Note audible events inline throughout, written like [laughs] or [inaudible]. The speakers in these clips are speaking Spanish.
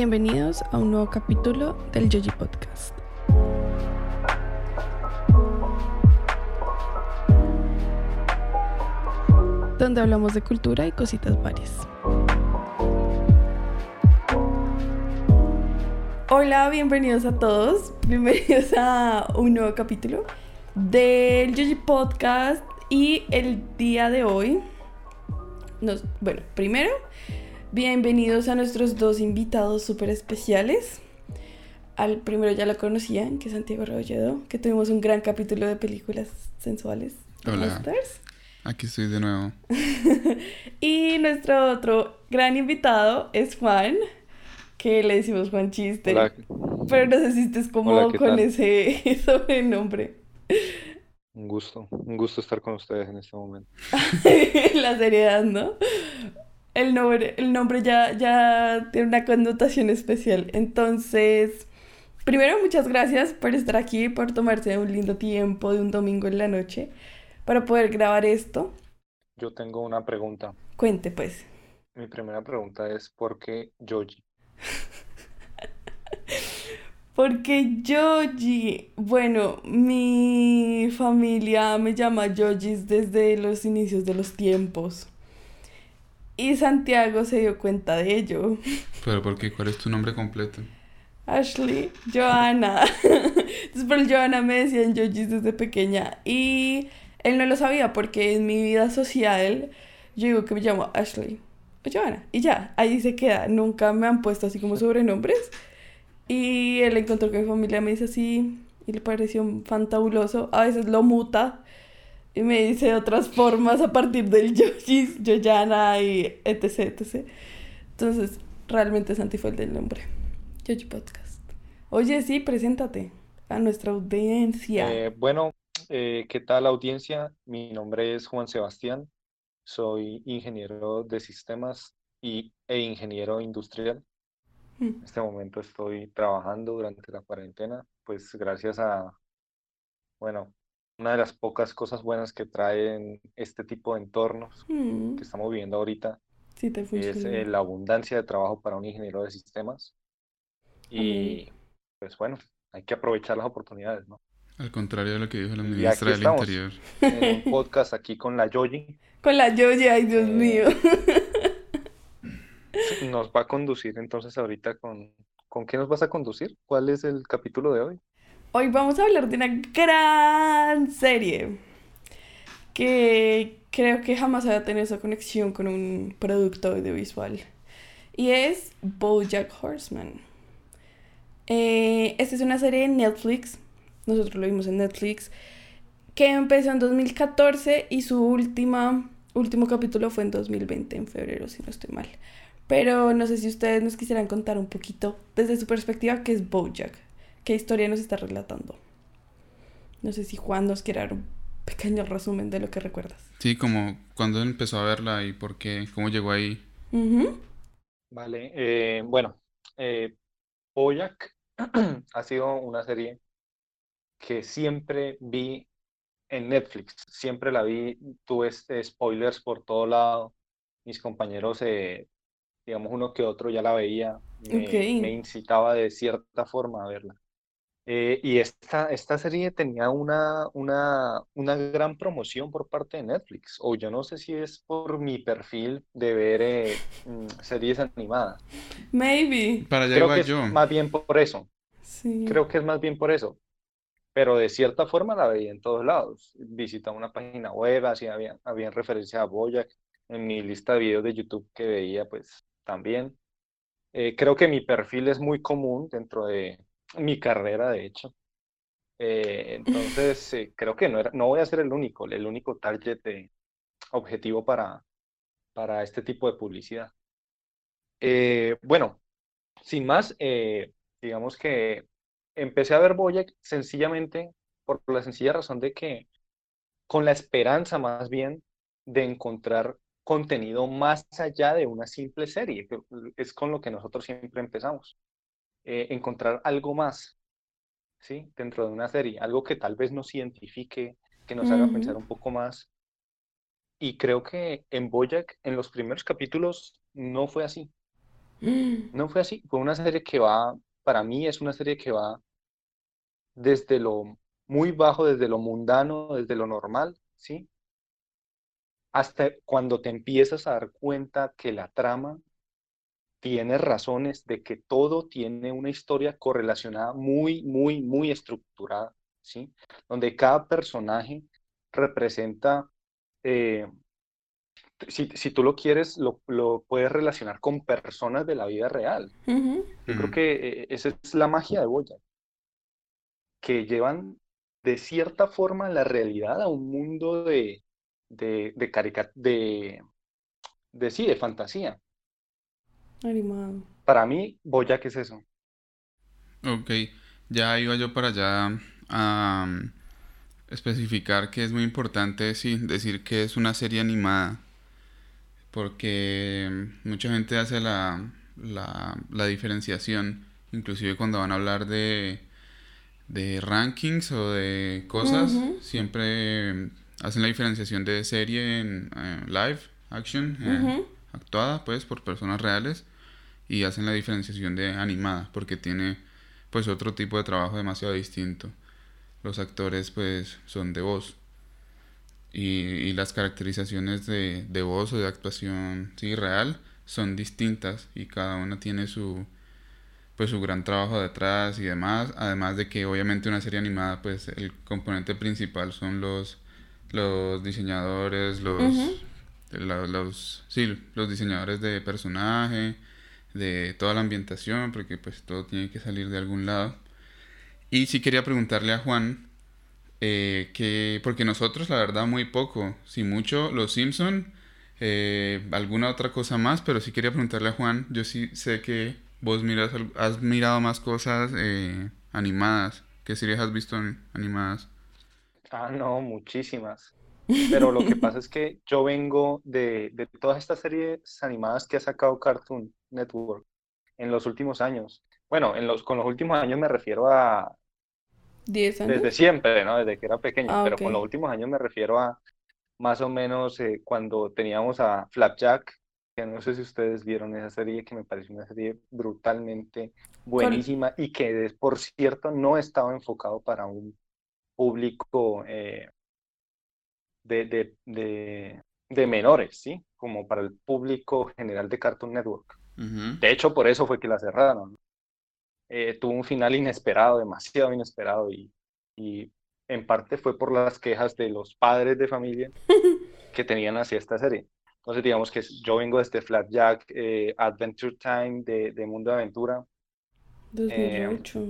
Bienvenidos a un nuevo capítulo del Yoji Podcast. Donde hablamos de cultura y cositas varias. Hola, bienvenidos a todos. Bienvenidos a un nuevo capítulo del Yoji Podcast. Y el día de hoy, nos, bueno, primero Bienvenidos a nuestros dos invitados súper especiales. Al primero ya lo conocían, que es Santiago Rebolledo, que tuvimos un gran capítulo de películas sensuales. Hola. Aquí estoy de nuevo. [laughs] y nuestro otro gran invitado es Juan, que le decimos Juan Chiste. Pero no sé si estés cómodo con ese [laughs] sobrenombre. Un gusto, un gusto estar con ustedes en este momento. [laughs] La seriedad, ¿no? El nombre, el nombre ya, ya tiene una connotación especial. Entonces, primero, muchas gracias por estar aquí, por tomarse un lindo tiempo de un domingo en la noche para poder grabar esto. Yo tengo una pregunta. Cuente, pues. Mi primera pregunta es, ¿por qué Yoji? [laughs] Porque Yoji, bueno, mi familia me llama Yojis desde los inicios de los tiempos. Y Santiago se dio cuenta de ello. ¿Pero por qué? ¿Cuál es tu nombre completo? Ashley, Joana. Entonces por Joana me decían Yojis desde pequeña. Y él no lo sabía porque en mi vida social yo digo que me llamo Ashley o Joana. Y ya, ahí se queda. Nunca me han puesto así como sobrenombres. Y él encontró que mi familia me dice así y le pareció fantabuloso. A veces lo muta y me dice otras formas a partir del Yoshis, Yoyana y etc, etc. Entonces, realmente Santi fue el del nombre. Yoji Podcast. Oye, sí, preséntate a nuestra audiencia. Eh, bueno, eh, ¿qué tal audiencia? Mi nombre es Juan Sebastián. Soy ingeniero de sistemas y, e ingeniero industrial. Mm. En este momento estoy trabajando durante la cuarentena, pues gracias a, bueno, una de las pocas cosas buenas que traen este tipo de entornos mm. que estamos viviendo ahorita es eh, la abundancia de trabajo para un ingeniero de sistemas. Y pues bueno, hay que aprovechar las oportunidades, ¿no? Al contrario de lo que dijo la ministra del Interior. En un [laughs] podcast aquí con la Yoyi. Con la Yoyi, ay Dios eh, mío. Nos va a conducir entonces ahorita con... ¿Con qué nos vas a conducir? ¿Cuál es el capítulo de hoy? Hoy vamos a hablar de una gran serie que creo que jamás había tenido esa conexión con un producto audiovisual. Y es Bojack Horseman. Eh, esta es una serie de Netflix. Nosotros lo vimos en Netflix. Que empezó en 2014 y su última, último capítulo fue en 2020, en febrero, si no estoy mal. Pero no sé si ustedes nos quisieran contar un poquito desde su perspectiva qué es Bojack. ¿Qué historia nos está relatando? No sé si Juan nos quiere dar un pequeño resumen de lo que recuerdas. Sí, como cuando empezó a verla y por qué, cómo llegó ahí. Vale, eh, bueno, eh, [clears throat] ha sido una serie que siempre vi en Netflix, siempre la vi, tuve este spoilers por todo lado, mis compañeros, eh, digamos uno que otro ya la veía, me incitaba de cierta forma a verla. Eh, y esta, esta serie tenía una, una, una gran promoción por parte de Netflix, o yo no sé si es por mi perfil de ver eh, mm, series animadas. Maybe. Para allá Creo que yo. Es más bien por eso. Sí. Creo que es más bien por eso. Pero de cierta forma la veía en todos lados. Visitaba una página web, así había, había referencia a Boyac. En mi lista de videos de YouTube que veía, pues también. Eh, creo que mi perfil es muy común dentro de, mi carrera, de hecho. Eh, entonces, eh, creo que no, era, no voy a ser el único, el único target de objetivo para, para este tipo de publicidad. Eh, bueno, sin más, digamos que empecé a ver Boyack sencillamente por la sencilla razón de que con la esperanza más bien de encontrar contenido más allá de una simple serie, que es con lo que nosotros siempre empezamos. Eh, encontrar algo más, ¿sí? Dentro de una serie, algo que tal vez nos identifique, que nos haga pensar un poco más. Y creo que en Boyack, en los primeros capítulos, no fue así. [gasps] No fue así, fue una serie que va, para mí es una serie que va desde lo muy bajo, desde lo mundano, desde lo normal, ¿sí? Hasta cuando te empiezas a dar cuenta que la trama tiene razones de que todo tiene una historia correlacionada muy, muy, muy estructurada, ¿sí? Donde cada personaje representa, eh, si, si, tú lo quieres, lo, lo, puedes relacionar con personas de la vida real. Yo creo que eh, esa es la magia de Boya, que llevan de cierta forma la realidad a un mundo de, de, de, de, de, sí, de fantasía. Animado. Para mí, Boyack es eso. Ok, ya iba yo para allá a um, especificar que es muy importante sí, decir que es una serie animada, porque mucha gente hace la, la, la diferenciación, inclusive cuando van a hablar de, de rankings o de cosas, siempre hacen la diferenciación de serie en eh, live action, eh, actuada pues por personas reales y hacen la diferenciación de animada porque tiene pues otro tipo de trabajo demasiado distinto. Los actores pues son de voz. Y, las caracterizaciones de, de, voz o de actuación sí, real son distintas y cada una tiene su pues su gran trabajo detrás y demás, además de que obviamente una serie animada pues el componente principal son los los diseñadores, los, los, sí, los diseñadores de personaje, de toda la ambientación, porque pues todo tiene que salir de algún lado. Y sí quería preguntarle a Juan, eh, que, porque nosotros la verdad muy poco, si mucho, Los Simpson, eh, alguna otra cosa más, pero sí quería preguntarle a Juan, yo sí sé que vos miras, has mirado más cosas eh, animadas, ¿qué series has visto animadas? Ah, no, muchísimas. Pero lo que pasa [laughs] es que yo vengo de, de todas estas series animadas que ha sacado Cartoon Network en los últimos años. Bueno, en los, con los últimos años me refiero a... ¿10 años? Desde siempre, ¿no? Desde que era pequeño. Ah, pero con los últimos años me refiero a más o menos eh, cuando teníamos a Flapjack, que no sé si ustedes vieron esa serie, que me pareció una serie brutalmente buenísima y que, por cierto, no estaba enfocado para un público eh, de, de, de, menores, ¿sí? Como para el público general de Cartoon Network. De hecho, por eso fue que la cerraron. Eh, tuvo un final inesperado, demasiado inesperado, y, y en parte fue por las quejas de los padres de familia [laughs] que tenían hacia esta serie. Entonces, digamos que yo vengo de este Flapjack, eh, Adventure Time de, de, Mundo de Aventura. 2008.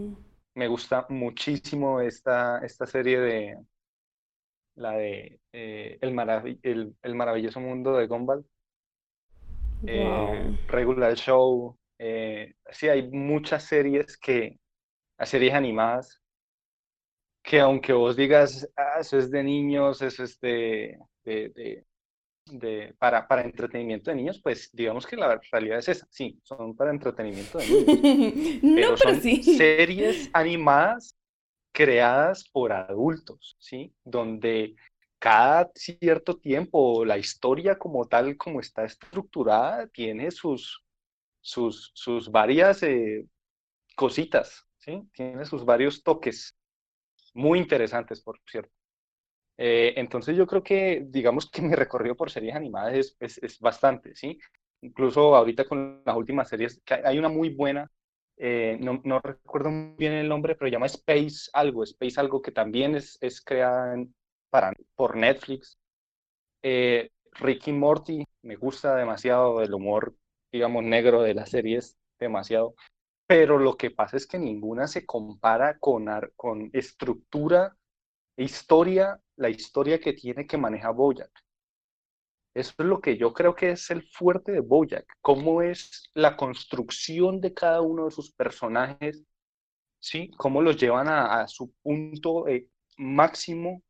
me gusta muchísimo esta, esta serie de, la de eh, el, el, maravilloso mundo de Gumball, eh, Regular Show. Eh, sí, hay muchas series que, series animadas, que aunque vos digas, ah, eso es de niños, eso es de, de, de, para, para entretenimiento de niños, pues digamos que la realidad es esa, sí, son para entretenimiento de niños. [laughs] pero, son series [laughs] animadas creadas por adultos, ¿sí? Donde cada cierto tiempo la historia como tal, como está estructurada, tiene sus, sus, sus varias eh, cositas, ¿sí? Tiene sus varios toques muy interesantes, por cierto. Eh, entonces yo creo que, digamos que mi recorrido por series animadas es, es, es bastante, ¿sí? Incluso ahorita con las últimas series, hay una muy buena eh, no, recuerdo bien el nombre, pero llama Space algo, Space algo que también es, es creada para, por Netflix. Eh, Ricky Morty, me gusta demasiado el humor, digamos, negro de las series, demasiado. Pero lo que pasa es que ninguna se compara con, con estructura, historia, la historia que tiene que manejar Bojack. Eso es lo que yo creo que es el fuerte de Bojack, cómo es la construcción de cada uno de sus personajes, ¿sí? Cómo los llevan a, su punto eh, máximo,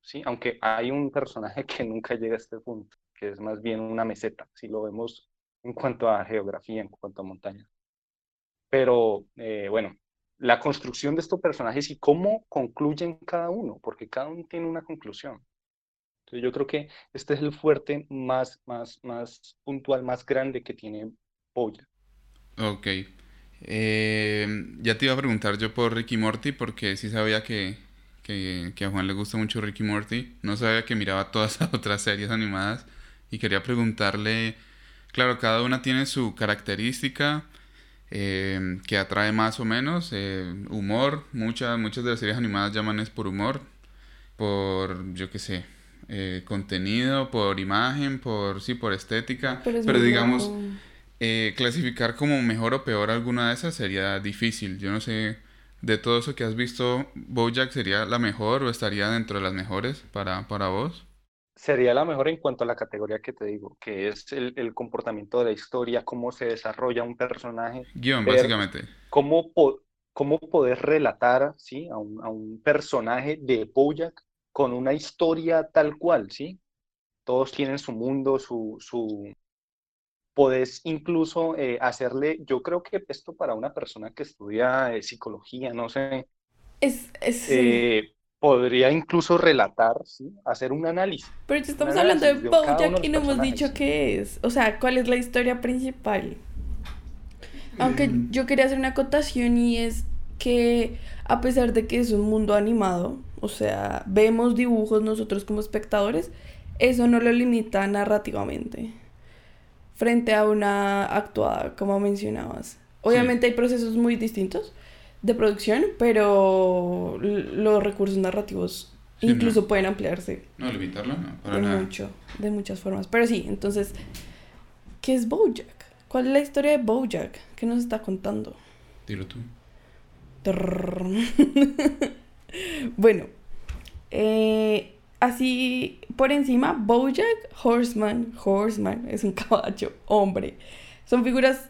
¿sí? Aunque hay un personaje [laughs] que nunca llega a este punto, que es más bien una meseta, si lo vemos en cuanto a geografía, en cuanto a montaña. Pero eh, bueno, la construcción de estos personajes y cómo concluyen cada uno, porque cada uno tiene una conclusión yo creo que este es el fuerte más, más, más puntual, más grande que tiene Boya. Ok. Eh, ya te iba a preguntar yo por Ricky Morty porque sí sabía que, que, a Juan le gusta mucho Ricky Morty. No sabía que miraba todas [laughs] las otras series animadas y quería preguntarle, claro, cada una tiene su característica eh, que atrae más o menos, eh, humor, muchas, muchas de las series animadas llaman es por humor, por, yo qué sé, eh, contenido, por imagen, por, sí, por estética, pero, digamos, clasificar como mejor o peor alguna de esas sería difícil, yo no sé de todo eso que has visto, Bojack sería la mejor o estaría dentro de las mejores para, para vos? Sería la mejor en cuanto a la categoría que te digo, que es el, el comportamiento de la historia, cómo se desarrolla un personaje. Guión, básicamente. Cómo, cómo poder relatar ¿sí? a, un, a un personaje de Bojack con una historia tal cual, ¿sí? Todos tienen su mundo, su, su, podés incluso eh, hacerle, yo creo que esto para una persona que estudia eh, psicología, no sé, es, es eh, podría incluso relatar, ¿sí? hacer un análisis. Pero estamos hablando de Bojack y no hemos dicho qué es, o sea, cuál es la historia principal. Aunque mm. yo quería hacer una acotación y es que a pesar de que es un mundo animado, o sea, vemos dibujos nosotros como espectadores, eso no lo limita narrativamente frente a una actuada, como mencionabas. Obviamente hay procesos muy distintos de producción, pero los recursos narrativos incluso pueden ampliarse. No, limitarlo, no, para de mucho, de muchas formas. Pero sí, entonces, ¿qué es Bojack? ¿Cuál es la historia de Bojack? ¿Qué nos está contando? Dilo tú. [laughs] bueno, eh, así por encima, Bojack Horseman, Horseman es un [laughs] caballo, hombre. Son figuras,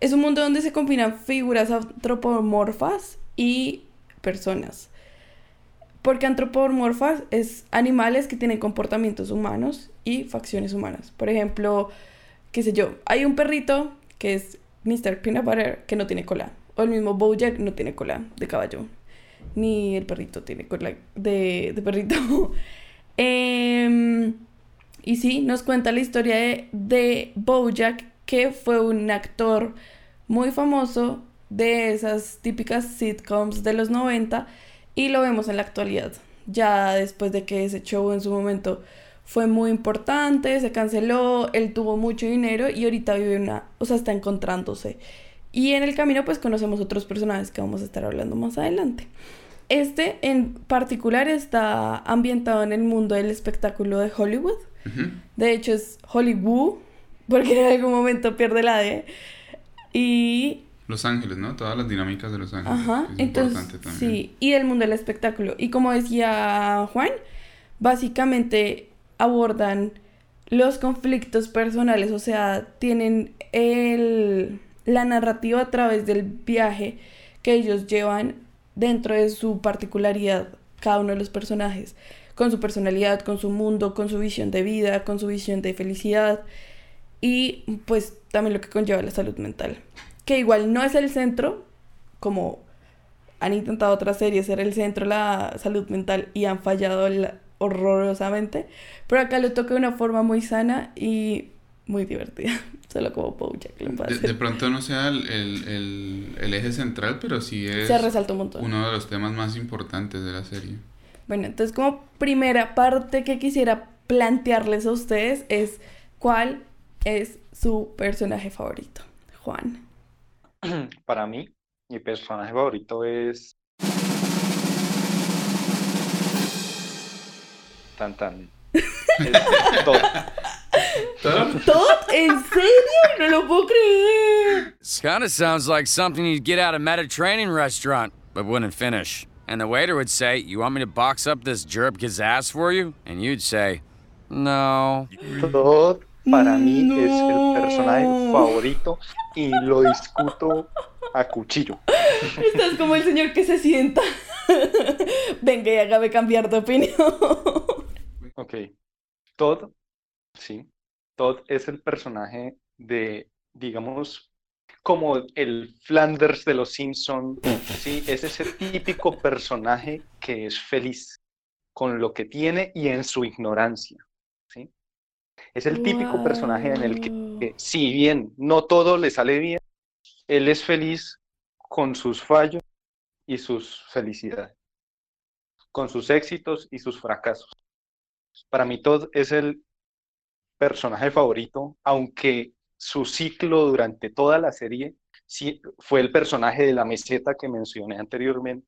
es un mundo donde se combinan figuras antropomorfas y personas. Porque antropomorfas es animales que tienen comportamientos humanos y facciones humanas. Por ejemplo, qué sé yo, hay un perrito que es Mr. Peanut Butter que no tiene cola. O el mismo Bojack no tiene cola de caballo. Ni el perrito tiene cola de, perrito. [laughs] Em, y sí, nos cuenta la historia de, de Bojack, que fue un actor muy famoso de esas típicas sitcoms de los 90 y lo vemos en la actualidad. Ya después de que ese show en su momento fue muy importante, se canceló, él tuvo mucho dinero y ahorita vive una, o sea, está encontrándose. Y en el camino pues conocemos otros personajes que vamos a estar hablando más adelante. Este en particular está ambientado en el mundo del espectáculo de Hollywood. De hecho es Hollywood, porque en algún momento pierde la D. Y... Los Ángeles, ¿no? Todas las dinámicas de Los Ángeles. Ajá, es entonces, sí, y el mundo del espectáculo. Y como decía Juan, básicamente abordan los conflictos personales, o sea, tienen el, la narrativa a través del viaje que ellos llevan dentro de su particularidad cada uno de los personajes, con su personalidad, con su mundo, con su visión de vida, con su visión de felicidad y pues también lo que conlleva la salud mental, que igual no es el centro, como han intentado otras series ser el centro la salud mental y han fallado horrorosamente, pero acá lo toca de una forma muy sana y muy divertida. [laughs] Solo como Bojack de, pronto no sea el, el, el, eje central, pero sí es Se resalta un montón. uno de los temas más importantes de la serie. Bueno, entonces como primera parte que quisiera plantearles a ustedes es cuál es su personaje favorito. Juan. [clears throat] Para mí, mi personaje favorito es... Tan tan. [laughs] ¿Todd? ¿En serio? No lo puedo creer. This kind of sounds like something you'd get out of Mediterranean restaurant, but wouldn't finish. And the waiter would say, You want me to box up this jerk's ass for you? And you'd say, No. Todd para mí no. es el personaje favorito y lo discuto a cuchillo. Estás como el señor que se sienta. [laughs] Venga y hágame cambiar de opinión. Ok. Todd, sí, Todd es el personaje de, digamos, como el Flanders de los Simpson, sí, [laughs] es ese típico personaje que es feliz con lo que tiene y en su ignorancia, ¿sí? Es el típico personaje en el que, si bien no todo le sale bien, él es feliz con sus fallos y sus felicidades, con sus éxitos y sus fracasos. Para mí Todd es el personaje favorito, aunque su ciclo durante toda la serie sí, fue el personaje de la meseta que mencioné anteriormente,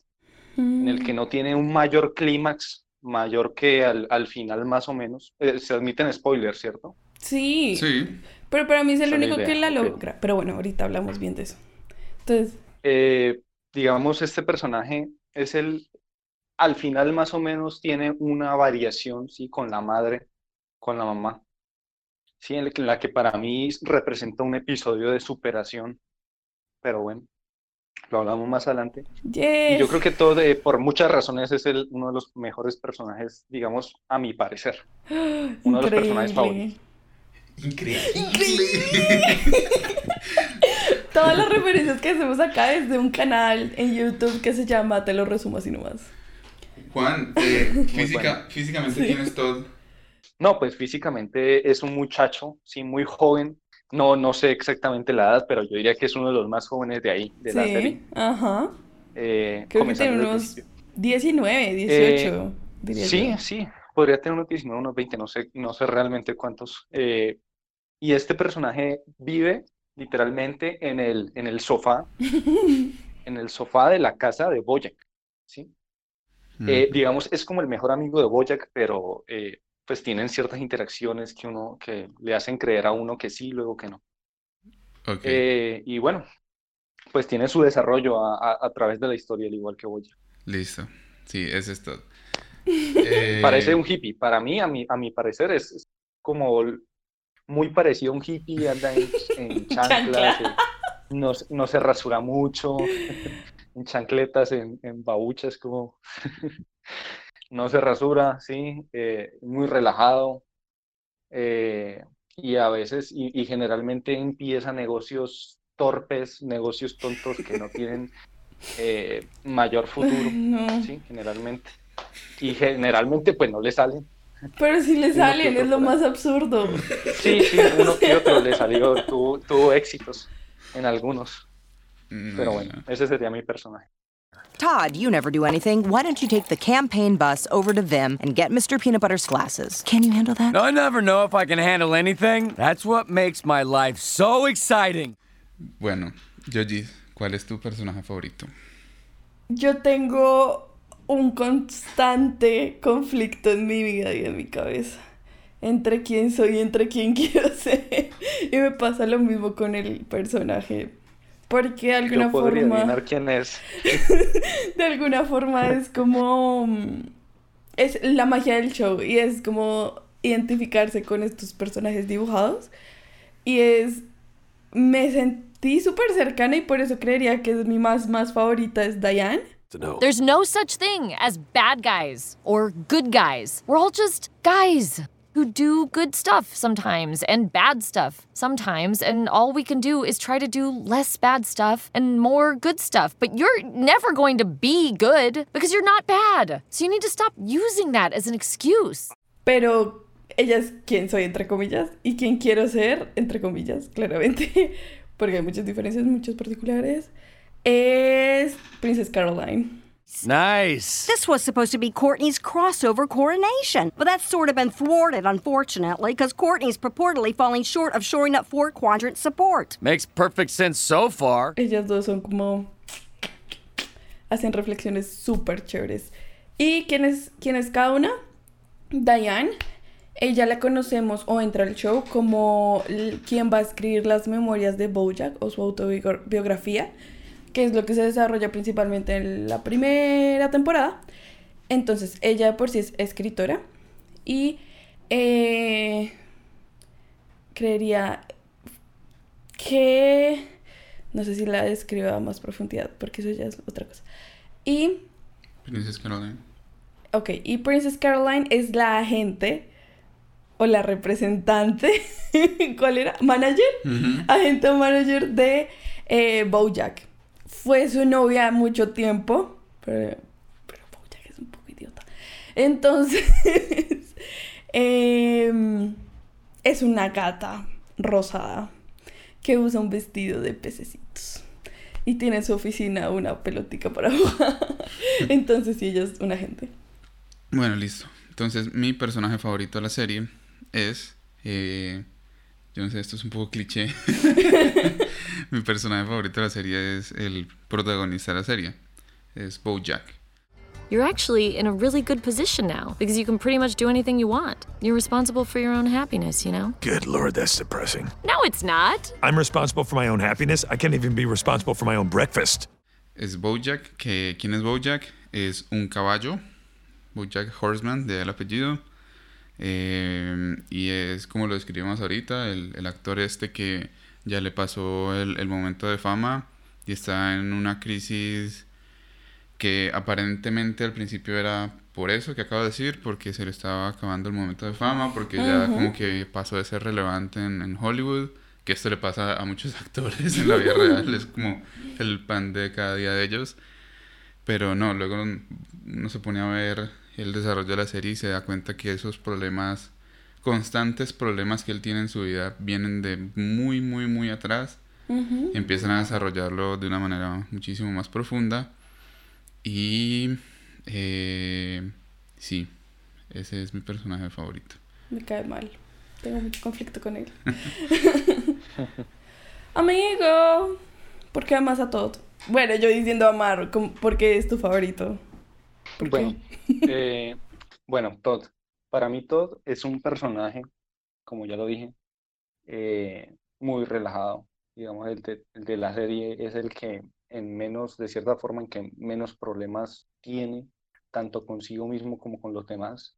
en el que mm. no tiene un mayor clímax, mayor que al, final más o menos. Eh, se admiten spoilers, ¿cierto? Sí. Sí. Pero para mí es el único que la logra. Pero bueno, ahorita hablamos bien de eso. Entonces. Eh, digamos, este personaje es el. Al final, más o menos, tiene una variación, sí, con la madre, con la mamá. Sí, en la que para mí representa un episodio de superación. Pero bueno, lo hablamos más adelante. Y yo creo que todo, por muchas razones, es el, uno de los mejores personajes, digamos, a mi parecer. [gasps] Uno de los personajes favoritos. Increíble. [laughs] Todas las referencias que hacemos acá es de un canal en YouTube que se llama Te lo resumo así nomás. Juan, [laughs] eh, física, físicamente quién es Todd. No, pues físicamente es un muchacho, sí, muy joven. No, no sé exactamente la edad, pero yo diría que es uno de los más jóvenes de ahí, de la serie. Ajá. Eh, Creo que tiene unos 19, 18, diría Sí, sí, podría tener unos 19, unos 20, no sé, no sé realmente cuántos. Eh, y este personaje vive literalmente en el, en el sofá, [laughs] en el sofá de la casa de Boyack, ¿sí? Mm. Eh, digamos, es como el mejor amigo de Boyack, pero eh, pues tienen ciertas interacciones que uno, que le hacen creer a uno que sí, luego que no. y bueno, pues tiene su desarrollo a, través de la historia, al igual que Boyack. Listo. Sí, ese es todo. [laughs] Parece eh, un hippie. Para mí, a mi, a mi parecer, es, como muy parecido a un hippie, anda en, [laughs] chanclas, no, no, se rasura mucho, [laughs] en chancletas, en, en babuchas, como [laughs] no se rasura, sí, eh, muy relajado. Eh, y a veces, y, generalmente empieza negocios torpes, negocios tontos que no tienen mayor futuro, [laughs] sí, generalmente y generalmente pues no le salen. Pero si le salen, es lo más absurdo. Sí, sí, uno que otro le salió, tuvo, tuvo éxitos en algunos. Pero bueno, mm. ese sería mi personaje. Todd, you never do anything. Why don't you take the campaign bus over to Vim and get Mr. Peanut Butter's glasses? Can you handle that? I never know if I can handle anything. That's what makes my life so exciting. Bueno, Yoji, ¿cuál es tu personaje favorito? Yo tengo un constante conflicto en mi vida y en mi cabeza entre quién soy y entre quién [laughs] quiero ser. Y me pasa lo mismo con el personaje. Porque de alguna Yo forma. Adivinar quién es. [laughs] de alguna forma es como. Mm, es la magia del show. Y es como identificarse con estos personajes dibujados. Y es. Me sentí súper cercana y por eso creería que es mi más, más favorita es Diane There's no such thing as bad guys or good guys. We're all just guys who do good stuff sometimes and bad stuff sometimes, and all we can do is try to do less bad stuff and more good stuff. But you're never going to be good because you're not bad. So you need to stop using that as an excuse. Pero ella es quien soy, entre comillas, y quien quiero ser, entre comillas, claramente, [laughs] porque hay muchas diferencias, muchos particulares. es Princess Caroline. Nice. This was supposed to be Courtney's crossover coronation, but that's sort of been thwarted, unfortunately, because Courtney's purportedly falling short of shoring up four quadrant support. Makes perfect sense so far. Ellas dos son como. hacen reflexiones súper chéveres. ¿Y quién es, quién es cada una? Diane. Ella la conocemos o entra al show como quien va a escribir las memorias de Bojack o su autobiografía que es lo que se desarrolla principalmente en la primera temporada. Entonces, ella por sí es escritora y eh, creería que... No sé si la describa a más profundidad, porque eso ya es otra cosa. Y... Princess Caroline. Ok, y Princess Caroline es la agente o la representante, [laughs] ¿cuál era? Manager, agente o manager de eh, Bojack fue su novia mucho tiempo, pero, pero que es un poco idiota. Entonces, [laughs] em, es una gata rosada que usa un vestido de pececitos. y tiene en su oficina una pelotica para [laughs] jugar. Entonces sí, ella es una agente. Bueno, listo. Entonces mi personaje favorito de la serie es... Eh, yo no sé, esto es un poco cliché. [laughs] mi personaje favorito de la serie es el protagonista de la serie. Es Bojack. You're actually in a really good position now because you can pretty much do anything you want. You're responsible for your own happiness, you know? Good lord, that's depressing. No, it's not. I'm responsible for my own happiness. I can't even be responsible for my own breakfast. Es Bojack, que ¿quién es Bojack? Es un caballo. Bojack Horseman, de el apellido. Eh, y es como lo describimos ahorita, el, el, actor este que ya le pasó el, el momento de fama y está en una crisis que aparentemente al principio era por eso que acabo de decir, porque se le estaba acabando el momento de fama, porque ya como que pasó de ser relevante en, Hollywood, que esto le pasa a muchos [laughs] actores en la vida real, es como el pan de cada día de ellos. Pero no, luego uno se pone a ver el desarrollo de la serie y se da cuenta que esos problemas, constantes problemas que él tiene en su vida, vienen de muy, muy, muy atrás. Empiezan a desarrollarlo de una manera muchísimo más profunda y eh, sí, ese es mi personaje favorito. Me cae mal. Tengo mucho conflicto con él. [laughs] [laughs] Amigo, ¿por qué amas a Todd? Bueno, yo diciendo amar, ¿por qué es tu favorito? Bueno, eh, bueno, Todd. Para mí Todd es un personaje, como ya lo dije, eh, muy relajado. Digamos, el el de la serie es el que en menos, de cierta forma, en que menos problemas tiene, tanto consigo mismo como con los demás.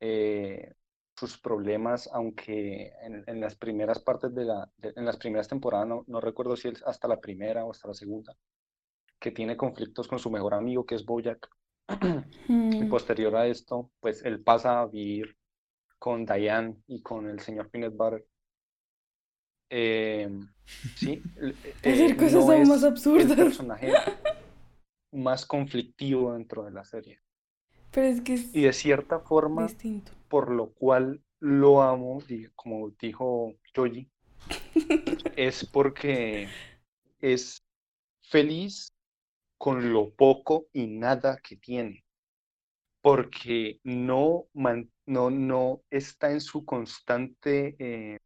Eh, sus problemas, aunque en, las primeras partes de la, en las primeras temporadas, no, no, recuerdo si es hasta la primera o hasta la segunda, que tiene conflictos con su mejor amigo, que es Y mm. posterior a esto, pues él pasa a vivir con Diane y con el señor Peanut Butter eh, sí. [laughs] Hacer eh, cosas aún más absurdas. El personaje [laughs] más conflictivo dentro de la serie. Pero es que y de cierta forma, distinto. por lo cual lo amo, como dijo Joji, [laughs] es porque es feliz con lo poco y nada que tiene. Porque no, no, no está en su constante eh,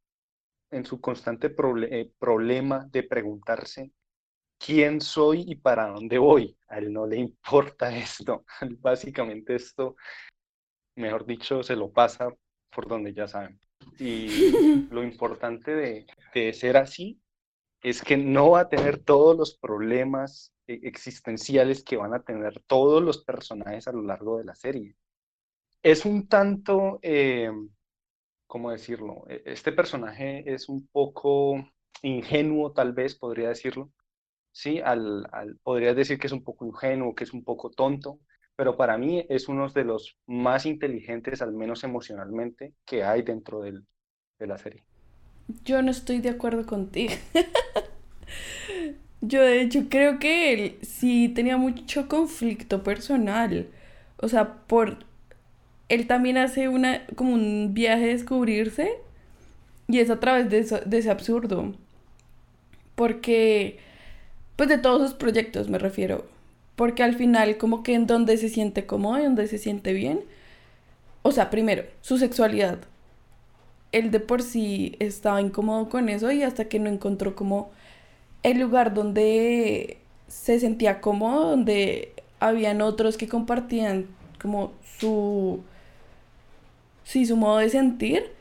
en su constante eh, problema de preguntarse quién soy y para dónde voy. A él no le [laughs] importa esto. [laughs] Básicamente esto, mejor dicho, se lo pasa por donde ya saben. Y [laughs] lo importante de, de ser así es que no va a tener todos los problemas eh, existenciales que van a tener todos los personajes a lo largo de la serie. Es un tanto eh, ¿cómo decirlo? E, este personaje es un poco ingenuo, tal vez, podría decirlo. Sí, al, al, podrías decir que es un poco ingenuo, que es un poco tonto, pero para mí es uno de los más inteligentes, al menos emocionalmente, que hay dentro del, de la serie. Yo no estoy de acuerdo contigo. [laughs] Yo de hecho creo que él sí tenía mucho conflicto personal. O sea, por él también hace una, como un viaje a descubrirse y es a través de, de ese absurdo. Porque, pues de todos sus proyectos me refiero. Porque al final como que en donde se siente cómodo, en donde se siente bien. O sea, primero, su sexualidad. Él de por sí estaba incómodo con eso y hasta que no encontró como el lugar donde se sentía cómodo, donde habían otros que compartían como su sí, su modo de sentir,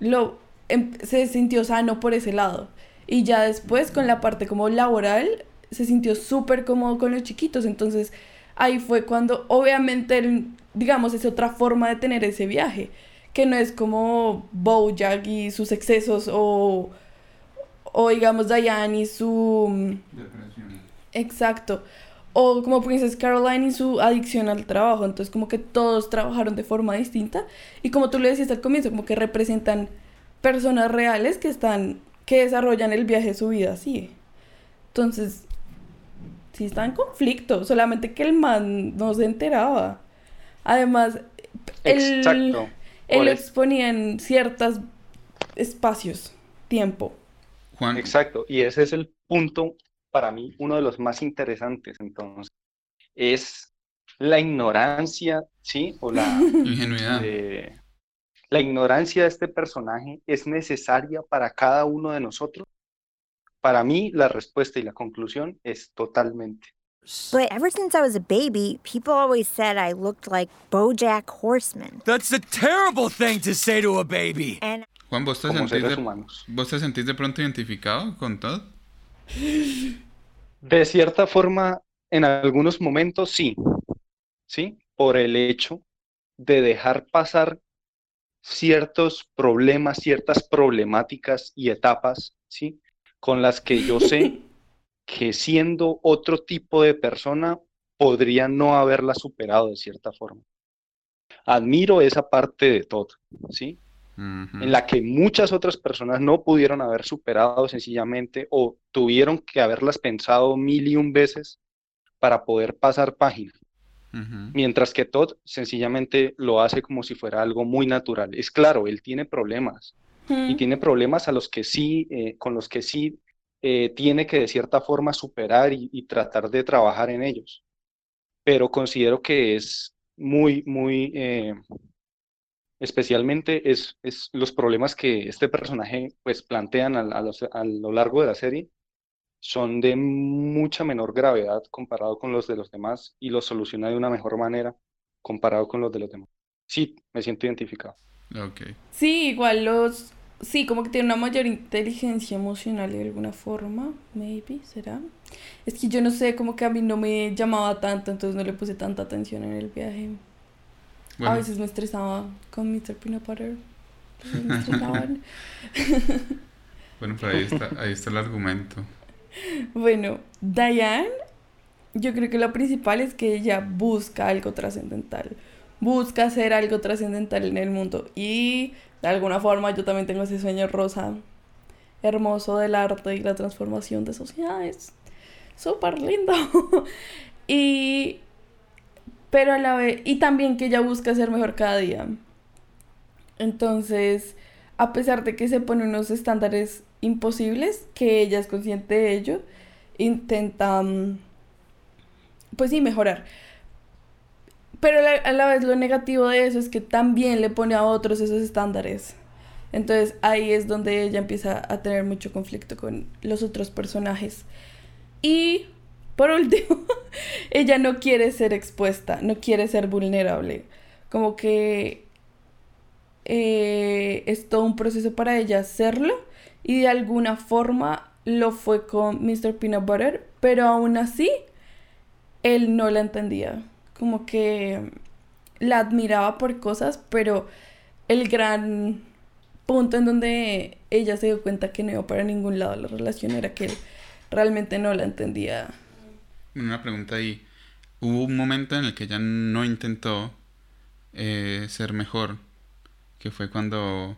lo, em, se sintió sano por ese lado. Y ya después con la parte como laboral, se sintió súper cómodo con los chiquitos. Entonces ahí fue cuando obviamente, digamos, es otra forma de tener ese viaje. Que no es como Bojack y sus excesos o, o digamos Diane y su... Depresión. Exacto o como Princess Caroline y su adicción al trabajo. Entonces como que todos trabajaron de forma distinta y como tú le decías al comienzo, como que representan personas reales que están, que desarrollan el viaje de su vida así. Entonces, sí está en conflicto, solamente que el man no se enteraba. Además, él, él exponía en ciertos espacios, tiempo. Juan. Exacto, y ese es el punto para mí uno de los más interesantes, entonces, es la ignorancia, ¿sí? O la [laughs] ingenuidad. la ignorancia de este personaje es necesaria para cada uno de nosotros. Para mí, la respuesta y la conclusión es totalmente. But ever since I was a baby, people always said I looked like Bojack Horseman. That's a terrible thing to say to a baby. Juan, ¿vos te, sentís de, ¿vos te sentís de pronto identificado con todo? De cierta forma, en algunos momentos sí. ¿Sí? Por el hecho de dejar pasar ciertos problemas, ciertas problemáticas y etapas, ¿sí? Con las que yo sé [laughs] que siendo otro tipo de persona podría no haberla superado de cierta forma. Admiro esa parte de todo, ¿sí? En la que muchas otras personas no pudieron haber superado sencillamente o tuvieron que haberlas pensado mil y un veces para poder pasar página. Mientras que Todd sencillamente lo hace como si fuera algo muy natural. Es claro, él tiene problemas y tiene problemas a los que sí, eh, con los que sí eh, tiene que de cierta forma superar y, tratar de trabajar en ellos. Pero considero que es muy, muy, eh, especialmente es, es, los problemas que este personaje pues plantean a, a lo largo de la serie son de mucha menor gravedad comparado con los de los demás y los soluciona de una mejor manera comparado con los de los demás. Sí, me siento identificado. Okay. Sí, igual los... Sí, como que tiene una mayor inteligencia emocional de alguna forma, maybe, será. Es que yo no sé, como que a mí no me llamaba tanto, entonces no le puse tanta atención en el viaje. A veces me estresaba con Mr. Peanut Butter. [laughs] Me [laughs] bueno, pues ahí está, ahí está el argumento. Bueno, Diane, yo creo que lo principal es que ella busca algo trascendental. Busca hacer algo trascendental en el mundo. Y de alguna forma yo también tengo ese sueño rosa, hermoso del arte y la transformación de sociedades. Súper lindo. [laughs] y. Pero a la vez. Y también que ella busca ser mejor cada día. Entonces, a pesar de que se pone unos estándares imposibles, que ella es consciente de ello, intenta, mm, pues sí, mejorar. Pero a la vez lo negativo de eso es que también le pone a otros esos estándares. Entonces ahí es donde ella empieza a tener mucho conflicto con los otros personajes. Y por último, [laughs] ella no quiere ser expuesta, no quiere ser vulnerable. Como que eh, es todo un proceso para ella hacerlo y de alguna forma lo fue con Mr. Peanut Butter, pero aún así él no la entendía. Como que la admiraba por cosas, pero el gran punto en donde ella se dio cuenta que no iba para ningún lado la relación era que él realmente no la entendía. Una pregunta ahí. Hubo un momento en el que ella no intentó eh, ser mejor, que fue cuando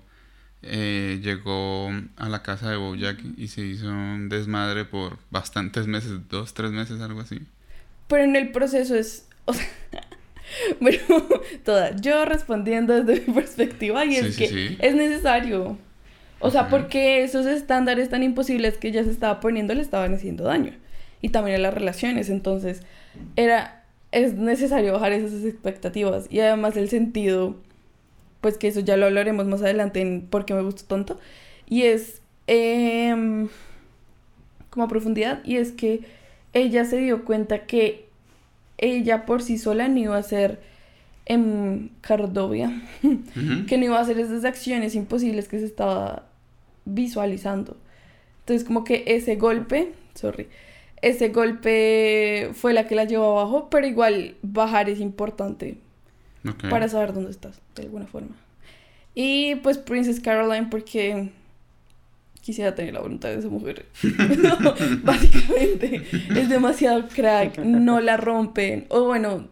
eh, llegó a la casa de Bojack y se hizo un desmadre por bastantes meses, dos, tres meses, algo así. Pero en el proceso es, o sea, [laughs] bueno, [laughs] toda, yo respondiendo desde mi [laughs] perspectiva y es que es necesario. O sea, porque esos estándares tan imposibles que ella se estaba poniendo le estaban haciendo daño. Y también a las relaciones. Entonces, era, es necesario bajar esas expectativas. Y además el sentido pues que eso ya lo hablaremos más adelante en por qué me gustó tanto. Y es em, como a profundidad, y es que ella se dio cuenta que ella por sí sola no iba a ser en Cardovia, [laughs] que no iba a hacer esas acciones imposibles que se estaba visualizando. Entonces como que ese golpe, sorry, ese golpe fue la que la llevó abajo, pero igual bajar es importante para saber dónde estás, de alguna forma. Y pues Princess Caroline porque quisiera tener la voluntad de esa mujer. [laughs] Básicamente, es demasiado crack, no la rompen. O bueno...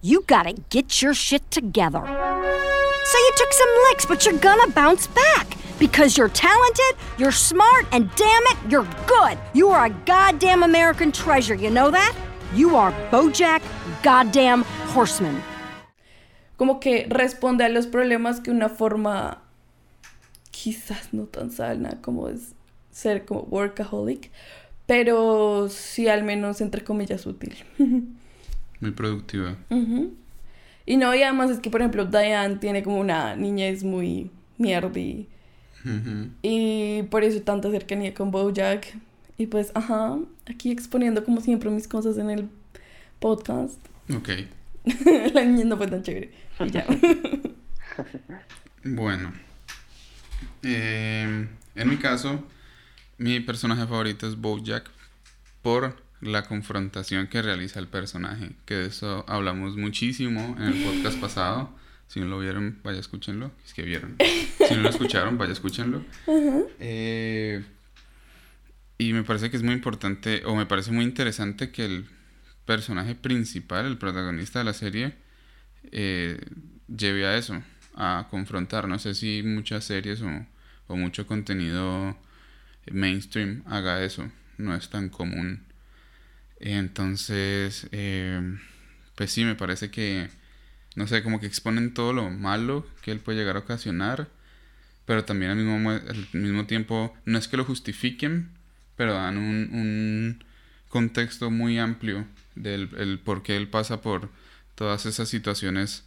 You gotta get your shit together. So you took some licks, but you're gonna bounce back. Because you're talented, you're smart, and damn it, you're good. You are a goddamn American treasure, you know that? You are Bojack Goddamn Horseman como que responde a los problemas que una forma quizás no tan sana como es ser como workaholic, pero sí al menos entre comillas útil. [laughs] Muy productiva. Y no, y además es que, por ejemplo, Diane tiene como una niñez muy mierdi. Y por eso tanta cercanía con Bojack. Y pues, ajá, aquí exponiendo como siempre mis cosas en el podcast. Ok. [laughs] La niña no fue tan chévere. Y ya. [laughs] bueno. Eh, en mi caso, mi personaje favorito es Bojack por la confrontación que realiza el personaje, que de eso hablamos muchísimo en el podcast pasado. Si no lo vieron, vaya escúchenlo. Es que vieron. Si no lo escucharon, vaya escúchenlo. Eh, y me parece que es muy importante, o me parece muy interesante que el personaje principal, el protagonista de la serie, eh, lleve a eso, a confrontar. No sé si muchas series o, mucho contenido mainstream haga eso. No es tan común entonces, eh, pues sí, me parece que, no sé, como que exponen todo lo malo que él puede llegar a ocasionar, pero también al mismo, al mismo tiempo, no es que lo justifiquen, pero dan un, un contexto muy amplio del el por qué él pasa por todas esas situaciones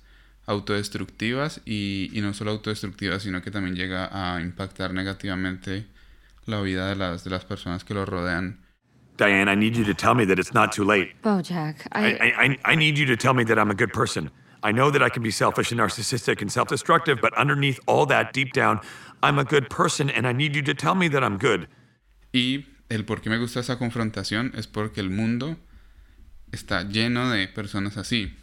autodestructivas y, y no solo autodestructivas, sino que también llega a impactar negativamente la vida de las, de las personas que lo rodean Diane, I need you to tell me that it's not too late. Bojack, I... I, I, I need you to tell me that I'm a good person. I know that I can be selfish and narcissistic and self destructive, but underneath all that, deep down, I'm a good person and I need you to tell me that I'm good. Y el por qué me gusta esa confrontación es porque el mundo está lleno de personas así.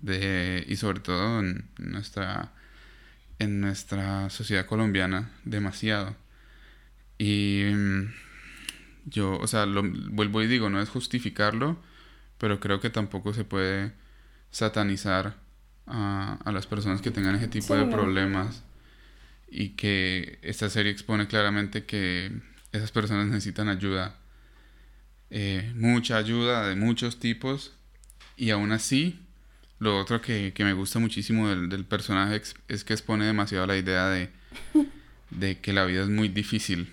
De, y sobre todo en nuestra, en nuestra sociedad colombiana, demasiado. Y yo, o sea, lo vuelvo y digo, no es justificarlo, pero creo que tampoco se puede satanizar a, a las personas que tengan ese tipo de problemas y que esta serie expone claramente que esas personas necesitan ayuda, eh, mucha ayuda de muchos tipos y aún así lo otro que, que me gusta muchísimo del, del, personaje es que expone demasiado la idea de, [laughs] de que la vida es muy difícil.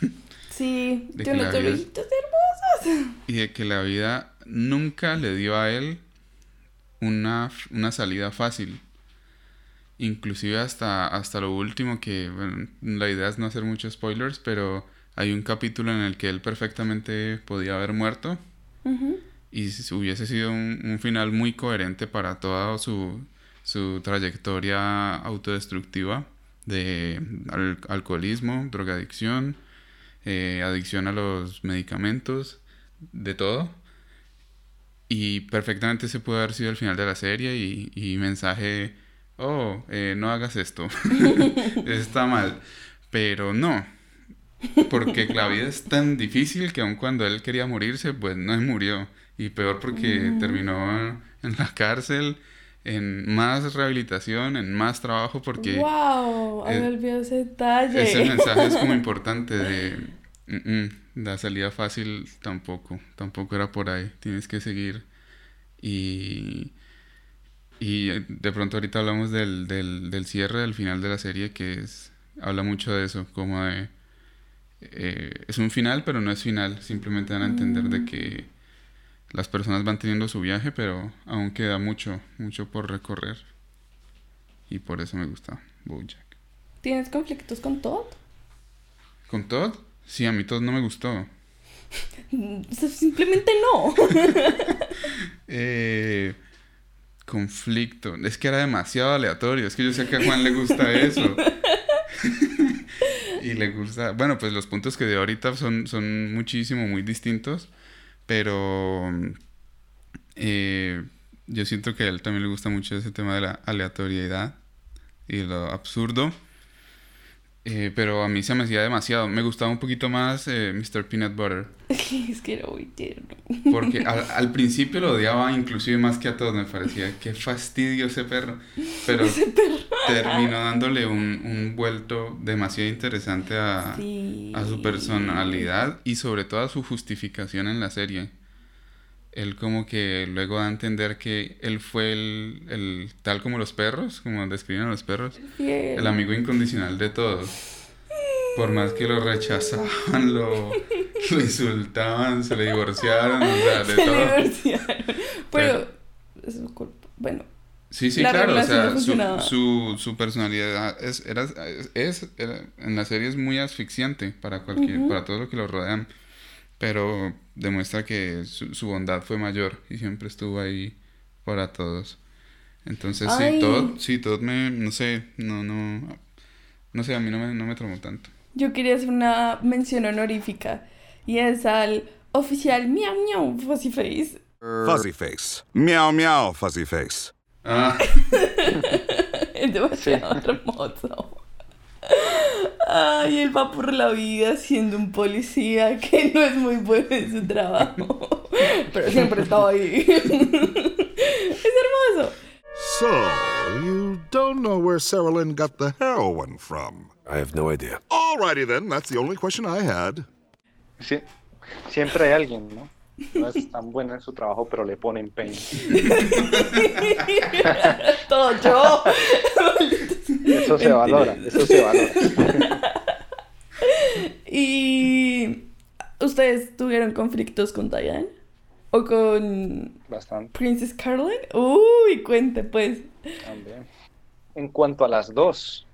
[laughs] Sí, de yo no te hermosas. Y de que la vida nunca le dio a él una, una salida fácil. Inclusive hasta, hasta lo último, que la idea es no hacer muchos spoilers, pero hay un capítulo en el que él perfectamente podía haber muerto. Y hubiese sido un, final muy coherente para toda su, su trayectoria autodestructiva de alcoholismo, drogadicción, eh, adicción a los medicamentos, de todo. Y perfectamente se puede haber sido el final de la serie y, mensaje, oh, eh, no hagas esto, [laughs] está mal. Pero no, porque la vida es tan difícil que aun cuando él quería morirse, pues no murió. Y peor porque mm. terminó en la cárcel, en más rehabilitación, en más trabajo, porque... ¡Wow! ese detalle. Ese mensaje es como [laughs] importante de... la salida fácil tampoco, tampoco era por ahí. Tienes que seguir. Y... Y de pronto ahorita hablamos del, del, del cierre, del final de la serie, que es... Habla mucho de eso, como de... Eh, es un final, pero no es final. Simplemente dan a entender de mm. que las personas van teniendo su viaje, pero aún queda mucho, mucho por recorrer. Y por eso me gusta Bojack. ¿Tienes conflictos con Todd? ¿Con Todd? Sí, a mí Todd no me gustó. [laughs] Simplemente no. [laughs] eh, conflicto. Es que era demasiado aleatorio. Es que yo sé que a Juan le gusta eso. [laughs] y le gusta. Bueno, pues los puntos que de ahorita son, son muchísimo, muy distintos. Pero eh, yo siento que a él también le gusta mucho ese tema de la aleatoriedad y lo absurdo. Eh, pero a mí se me hacía demasiado. Me gustaba un poquito más eh, Mr. Peanut Butter. [laughs] es que era muy tierno. Porque [laughs] al, principio lo odiaba inclusive más que a todos. Me parecía, qué fastidio ese perro. Pero terminó dándole un, un, vuelto demasiado interesante a, a su personalidad y sobre todo a su justificación en la serie él como que luego da a entender que él fue el, el tal como los perros, como describen a los perros, el amigo incondicional de todos. por más que lo rechazaban, lo, insultaban, se le divorciaron, o sea, de [laughs] Se todo. divorciaron. Pero, es su culpa. Bueno, Sí, sí, La claro, o no sea, su, su, su personalidad es, era, es, era- en la serie es muy asfixiante para cualquier, para todo lo que lo rodean, pero demuestra que su, su bondad fue mayor y siempre estuvo ahí para todos. Entonces, Ay. sí, todo, sí, todo me, no sé, no, no, no sé, a mí no me, no me traumó tanto. yo quería hacer una mención honorífica. Y es al oficial Miau Miau Fuzzy Face. Fuzzy face. Meow meow, fuzzy face. Ah, [laughs] Es demasiado hermoso. Ay, él va por la vida siendo un policía que no es muy bueno en su trabajo. Pero siempre estaba ahí. [laughs] Es hermoso. So, you don't know where Sarah Lynn got the heroin from? I have no idea. Alrighty then, that's the only question I had. Sí, siempre hay alguien, ¿no? No es tan bueno en su trabajo, pero le pone empeño. [laughs] Todo yo. [laughs] Eso se valora, eso se valora. [laughs] ¿Y ustedes tuvieron conflictos con Diane? ¿O con Bastante Princess Caroline? Uy, cuente pues. también. En cuanto a las dos,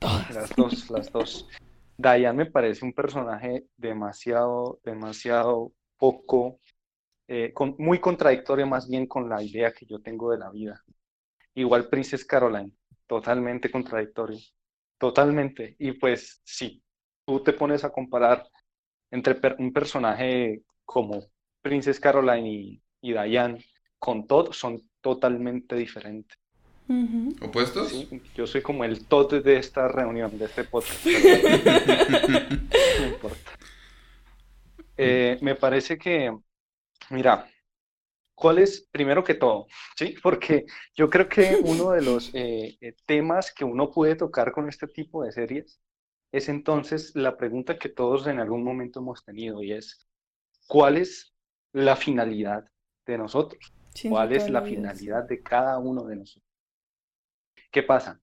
las dos, las dos. Diane me parece un personaje demasiado, demasiado poco, eh, con- muy contradictorio más bien con la idea que yo tengo de la vida. Igual Princess Caroline, totalmente contradictorio, totalmente. Y pues si tú te pones a comparar entre per- un personaje como Princess Caroline y, y Diane con Todd, son totalmente diferentes. ¿Opuestos? Sí, yo soy como el Todd de esta reunión, de este podcast. [laughs] pero no importa. Eh, me parece que, mira, ¿cuál es, primero que todo, [laughs] sí? Porque yo creo que uno de los eh, eh, temas que uno puede tocar con este tipo de series es entonces la pregunta que todos en algún momento hemos tenido y es, ¿cuál es la finalidad de nosotros? ¿Cuál es la finalidad de cada uno de nosotros? ¿Qué pasa?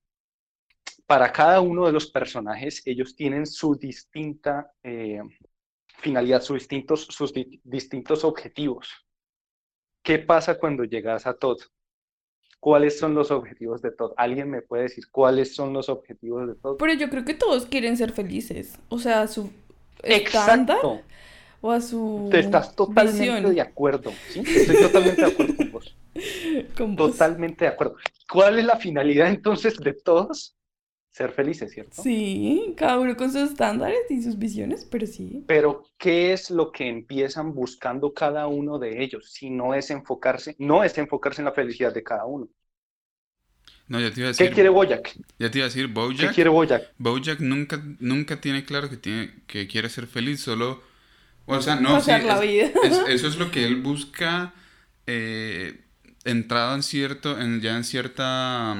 Para cada uno de los personajes, ellos tienen su distinta eh, finalidad, sus distintos, sus di- distintos objetivos. ¿Qué pasa cuando llegas a Todd? ¿Cuáles son los objetivos de Todd? ¿Alguien me puede decir cuáles son los objetivos de Todd? Pero yo creo que todos quieren ser felices. O sea, a su estándar Exacto. o a su Te estás totalmente visión. de acuerdo. ¿sí? Estoy totalmente de acuerdo con vos. [laughs] con vos. Totalmente de acuerdo. ¿Cuál es la finalidad entonces de todos? Ser felices, ¿cierto? Sí, cada uno con sus estándares y sus visiones, pero sí. Pero ¿qué es lo que empiezan buscando cada uno de ellos? Si no es enfocarse, no es enfocarse en la felicidad de cada uno. No, ya te iba a ¿Qué decir, quiere Boyack? ya te iba a decir, ¿Qué Bojack, quiere Boyack? Bojack nunca, nunca tiene claro que tiene, que quiere ser feliz, solo, o sea, no, sí, la es- vida. es- [laughs] eso es lo que él busca, eh, entrado en cierto, en, ya en cierta,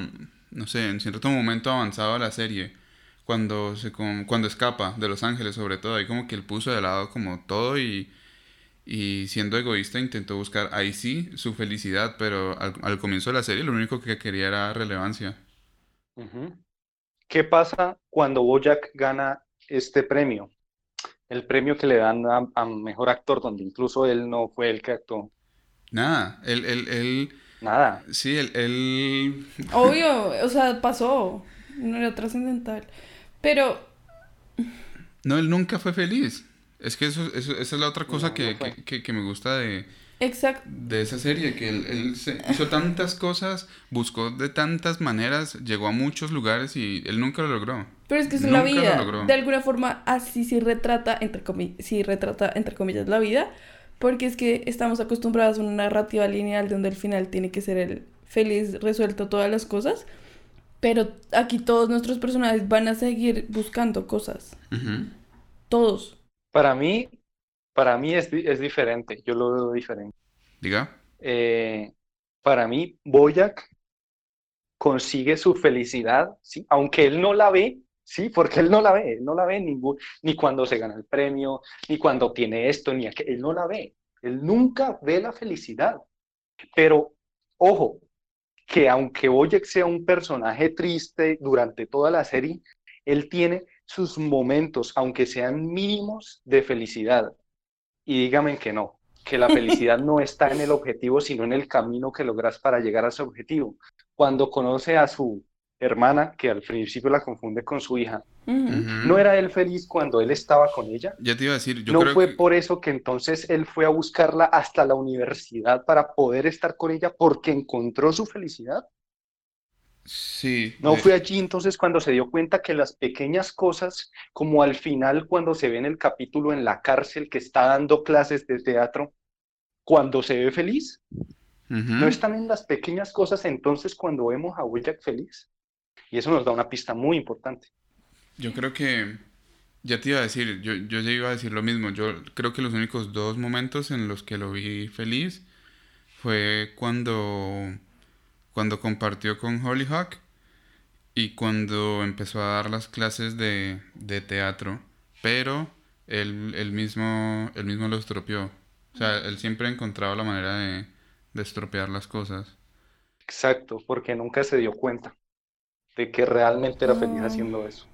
no sé, en cierto momento avanzado de la serie, cuando se, con- cuando escapa de Los Ángeles sobre todo, ahí como que él puso de lado como todo y, y siendo egoísta intentó buscar ahí sí su felicidad, pero al, al comienzo de la serie lo único que quería era relevancia. ¿Qué pasa cuando Boyack gana este premio? El premio que le dan a, a mejor actor, donde incluso él no fue el que actuó. Nada, él, él, él, Nada. sí, él, él, [laughs] Obvio, o sea, pasó. No era trascendental. Pero no, él nunca fue feliz. Es que eso, eso- esa es la otra cosa No, que, no que, que- que me gusta de, exacto. de esa serie, que él, él se- hizo tantas cosas, buscó de tantas maneras, llegó a muchos lugares y él nunca lo logró. Pero es que es la Nunca lo vida. logró. De alguna forma, así sí retrata, entre comillas, sí retrata, entre comillas, la vida. Porque es que estamos acostumbrados a una narrativa lineal donde al final tiene que ser el feliz, resuelto todas las cosas. Pero aquí todos nuestros personajes van a seguir buscando cosas. Todos. Para mí, para mí es, es diferente. Yo lo veo diferente. Diga. eh, para mí, Boyack consigue su felicidad, ¿sí? Aunque él no la ve, ¿sí? Porque él no la ve, no la ve ningún, ni cuando se gana el premio, ni cuando tiene esto, ni aquello, él no la ve. Él nunca ve la felicidad. Pero, ojo, que aunque Boyack sea un personaje triste durante toda la serie, él tiene sus momentos, aunque sean mínimos, de felicidad. Y dígame que no, que la felicidad no está en el objetivo, sino en el camino que logras para llegar a ese objetivo. Cuando conoce a su hermana, que al principio la confunde con su hija, ¿no era él feliz cuando él estaba con ella? Ya te iba a decir, yo ¿No creo fue que... por eso que entonces él fue a buscarla hasta la universidad para poder estar con ella porque encontró su felicidad? Sí. ¿No de- fue allí entonces cuando se dio cuenta que las pequeñas cosas, como al final cuando se ve en el capítulo en la cárcel que está dando clases de teatro, cuando se ve feliz? ¿No están en las pequeñas cosas entonces cuando vemos a Bojack feliz? Y eso nos da una pista muy importante. Yo creo que, ya te iba a decir, yo, yo ya iba a decir lo mismo, yo creo que los únicos dos momentos en los que lo vi feliz fue cuando, cuando compartió con Hollyhock y cuando empezó a dar las clases de, de teatro, pero él, él mismo, él mismo lo estropeó. O sea, él siempre encontraba la manera de, de estropear las cosas. Exacto, porque nunca se dio cuenta de que realmente era feliz Ah. haciendo eso.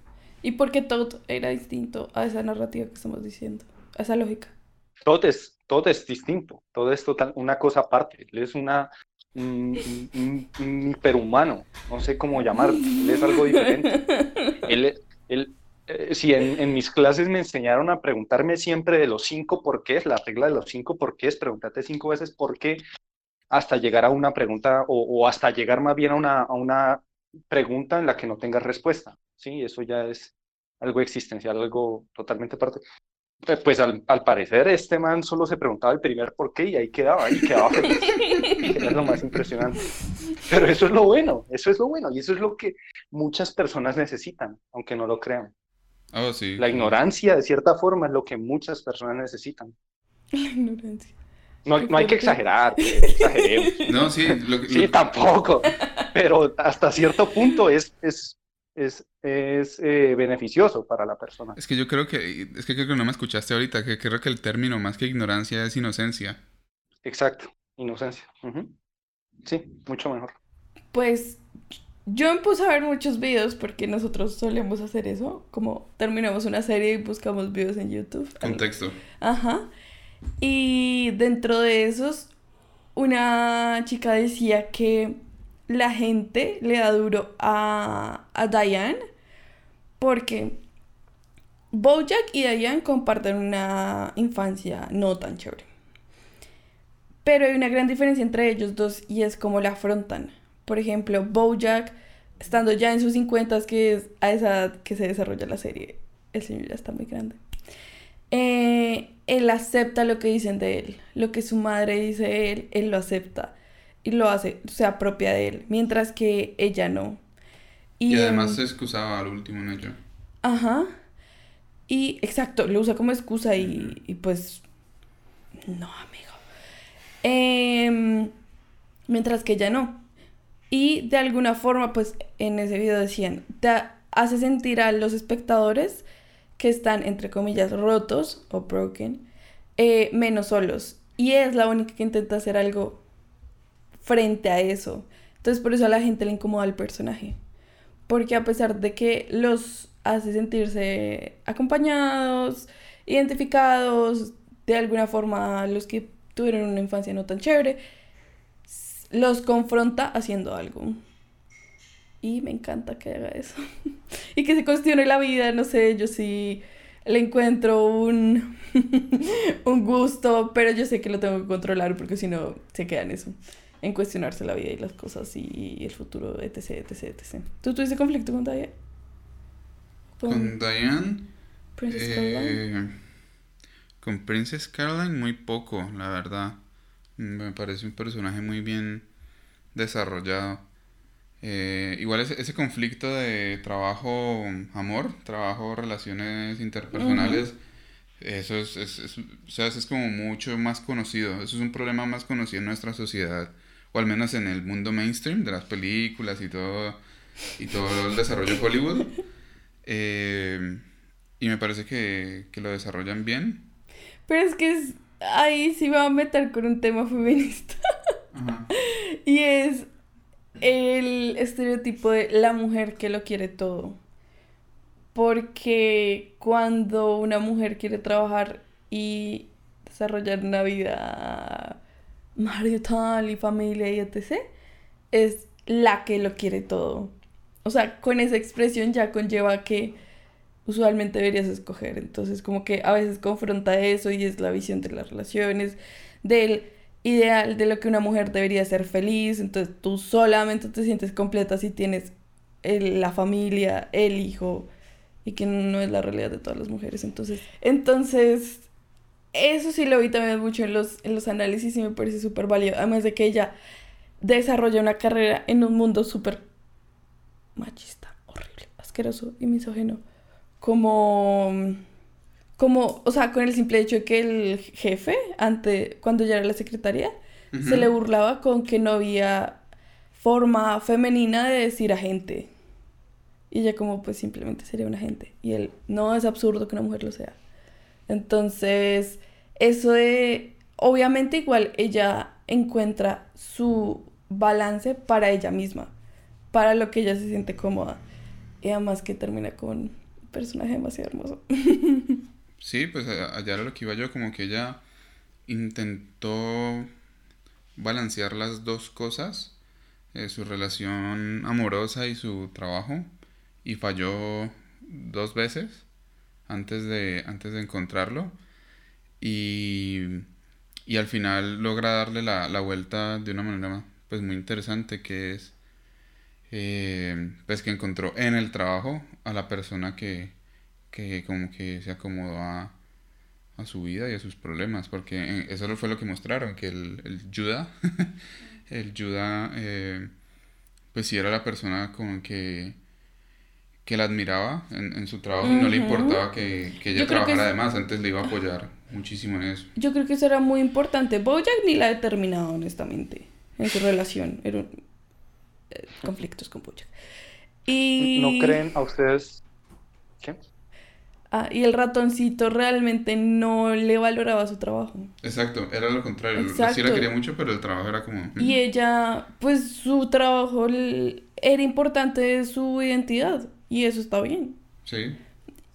Y porque todo era distinto a esa narrativa que estamos diciendo, a esa lógica. Todo es, todo es distinto, todo es total, una cosa aparte. Él es una, un, un- un hiperhumano, no sé cómo llamarlo, él es algo diferente. [laughs] Él, él, eh, si en, en mis clases me enseñaron a preguntarme siempre de los cinco porqués, la regla de los cinco porqués, pregúntate cinco veces por qué, hasta llegar a una pregunta o, o hasta llegar más bien a una, a una pregunta en la que no tengas respuesta. Sí, eso ya es algo existencial, algo totalmente aparte. Pues al, al parecer este man solo se preguntaba el primer por qué y ahí quedaba, y quedaba feliz. Que es lo más impresionante. Pero eso es lo bueno, eso es lo bueno y eso es lo que muchas personas necesitan, aunque no lo crean. Oh, sí. La ignorancia, de cierta forma, es lo que muchas personas necesitan. La ignorancia. No, no hay que exagerar, pues, no [laughs] exageremos. No, sí, lo, que- Sí, lo- tampoco, pero hasta cierto punto es, es, es, es eh, beneficioso para la persona. Es que yo creo que, es que creo que no me escuchaste ahorita, que creo que el término más que ignorancia es inocencia. Exacto, inocencia. Sí, mucho mejor. Pues yo me puse a ver muchos videos porque nosotros solemos hacer eso, como terminamos una serie y buscamos videos en YouTube. Contexto. Ajá. Y dentro de esos, una chica decía que la gente le da duro a, a Diane porque Bojack y Diane comparten una infancia no tan chévere. Pero hay una gran diferencia entre ellos dos y es cómo la afrontan. Por ejemplo, Bojack, estando ya en sus 50, que es a esa edad que se desarrolla la serie, el señor ya está muy grande. Eh, él acepta lo que dicen de él, lo que su madre dice de él, él lo acepta y lo hace, se apropia de él, mientras que ella no. Y, em, además se excusaba al último en ello. Ajá. Y exacto, lo usa como excusa y, y pues... No, amigo. Em, mientras que ella no. Y de alguna forma, pues en ese video decían, te hace sentir a los espectadores que están, entre comillas, rotos o broken, eh, menos solos. Y es la única que intenta hacer algo frente a eso. Entonces por eso a la gente le incomoda el personaje. Porque a pesar de que los hace sentirse acompañados, identificados, de alguna forma los que tuvieron una infancia no tan chévere, los confronta haciendo algo. Y me encanta que haga eso. [laughs] y que se cuestione la vida, no sé, yo sí le encuentro un, [laughs] un gusto, pero yo sé que lo tengo que controlar porque si no se queda en eso, en cuestionarse la vida y las cosas y el futuro, etc, etc, etc. ¿Tú tuviste conflicto con Diane? Con Diane, Princess Caroline. eh, con Princess Caroline muy poco, la verdad. Me parece un personaje muy bien desarrollado. Eh, igual ese, ese conflicto de trabajo-amor, trabajo-relaciones interpersonales, eso es, es, es- o sea, eso es como mucho más conocido. Eso es un problema más conocido en nuestra sociedad, o al menos en el mundo mainstream de las películas y todo, y todo el desarrollo de Hollywood. Eh, y me parece que, que lo desarrollan bien. Pero es que es, ahí sí me va a meter con un tema feminista. Ajá. [laughs] Y es el estereotipo de la mujer que lo quiere todo. porque cuando una mujer quiere trabajar y desarrollar una vida marital y familia y etc., es la que lo quiere todo. O sea, con esa expresión ya conlleva que usualmente deberías escoger. Entonces, como que a veces confronta eso y es la visión de las relaciones, del ideal de lo que una mujer debería ser feliz. Entonces, tú solamente te sientes completa si tienes la familia, el hijo, y que no es la realidad de todas las mujeres. Entonces, entonces eso sí lo vi también mucho en los, en los análisis y me parece súper válido. Además de que ella desarrolla una carrera en un mundo súper machista, horrible, asqueroso y misógeno. Como, como, o sea, con el simple hecho de que el jefe, ante, cuando ya era la secretaria, se le burlaba con que no había forma femenina de decir agente. Y ella como, pues simplemente sería un agente. Y él, no es absurdo que una mujer lo sea. Entonces, eso de, obviamente igual ella encuentra su balance para ella misma, para lo que ella se siente cómoda. Y además que termina con un personaje demasiado hermoso. [laughs] Sí, pues allá era lo que iba yo, como que ella intentó balancear las dos cosas, eh, su relación amorosa y su trabajo, y falló dos veces antes de, antes de encontrarlo. Y, y al final logra darle la, la, vuelta de una manera pues muy interesante que es eh, pues que encontró en el trabajo a la persona que, que como que se acomodó a, a su vida y a sus problemas porque eso fue lo que mostraron que el, el Judah [laughs] el Judah eh, pues sí era la persona con que que la admiraba en, en su trabajo y no le importaba que, que ella trabajara además, antes le iba a apoyar muchísimo en eso. Yo creo que eso era muy importante. Bojack ni la ha determinado, honestamente, en su relación. Eran eh, conflictos con Bojack. Y... ¿No creen a ustedes? ¿Qué? Ah, y el ratoncito realmente no le valoraba su trabajo. Exacto, era lo contrario. Exacto. Sí la quería mucho, pero el trabajo era como... Y ella, pues su trabajo era importante de su identidad. Y eso está bien. Sí.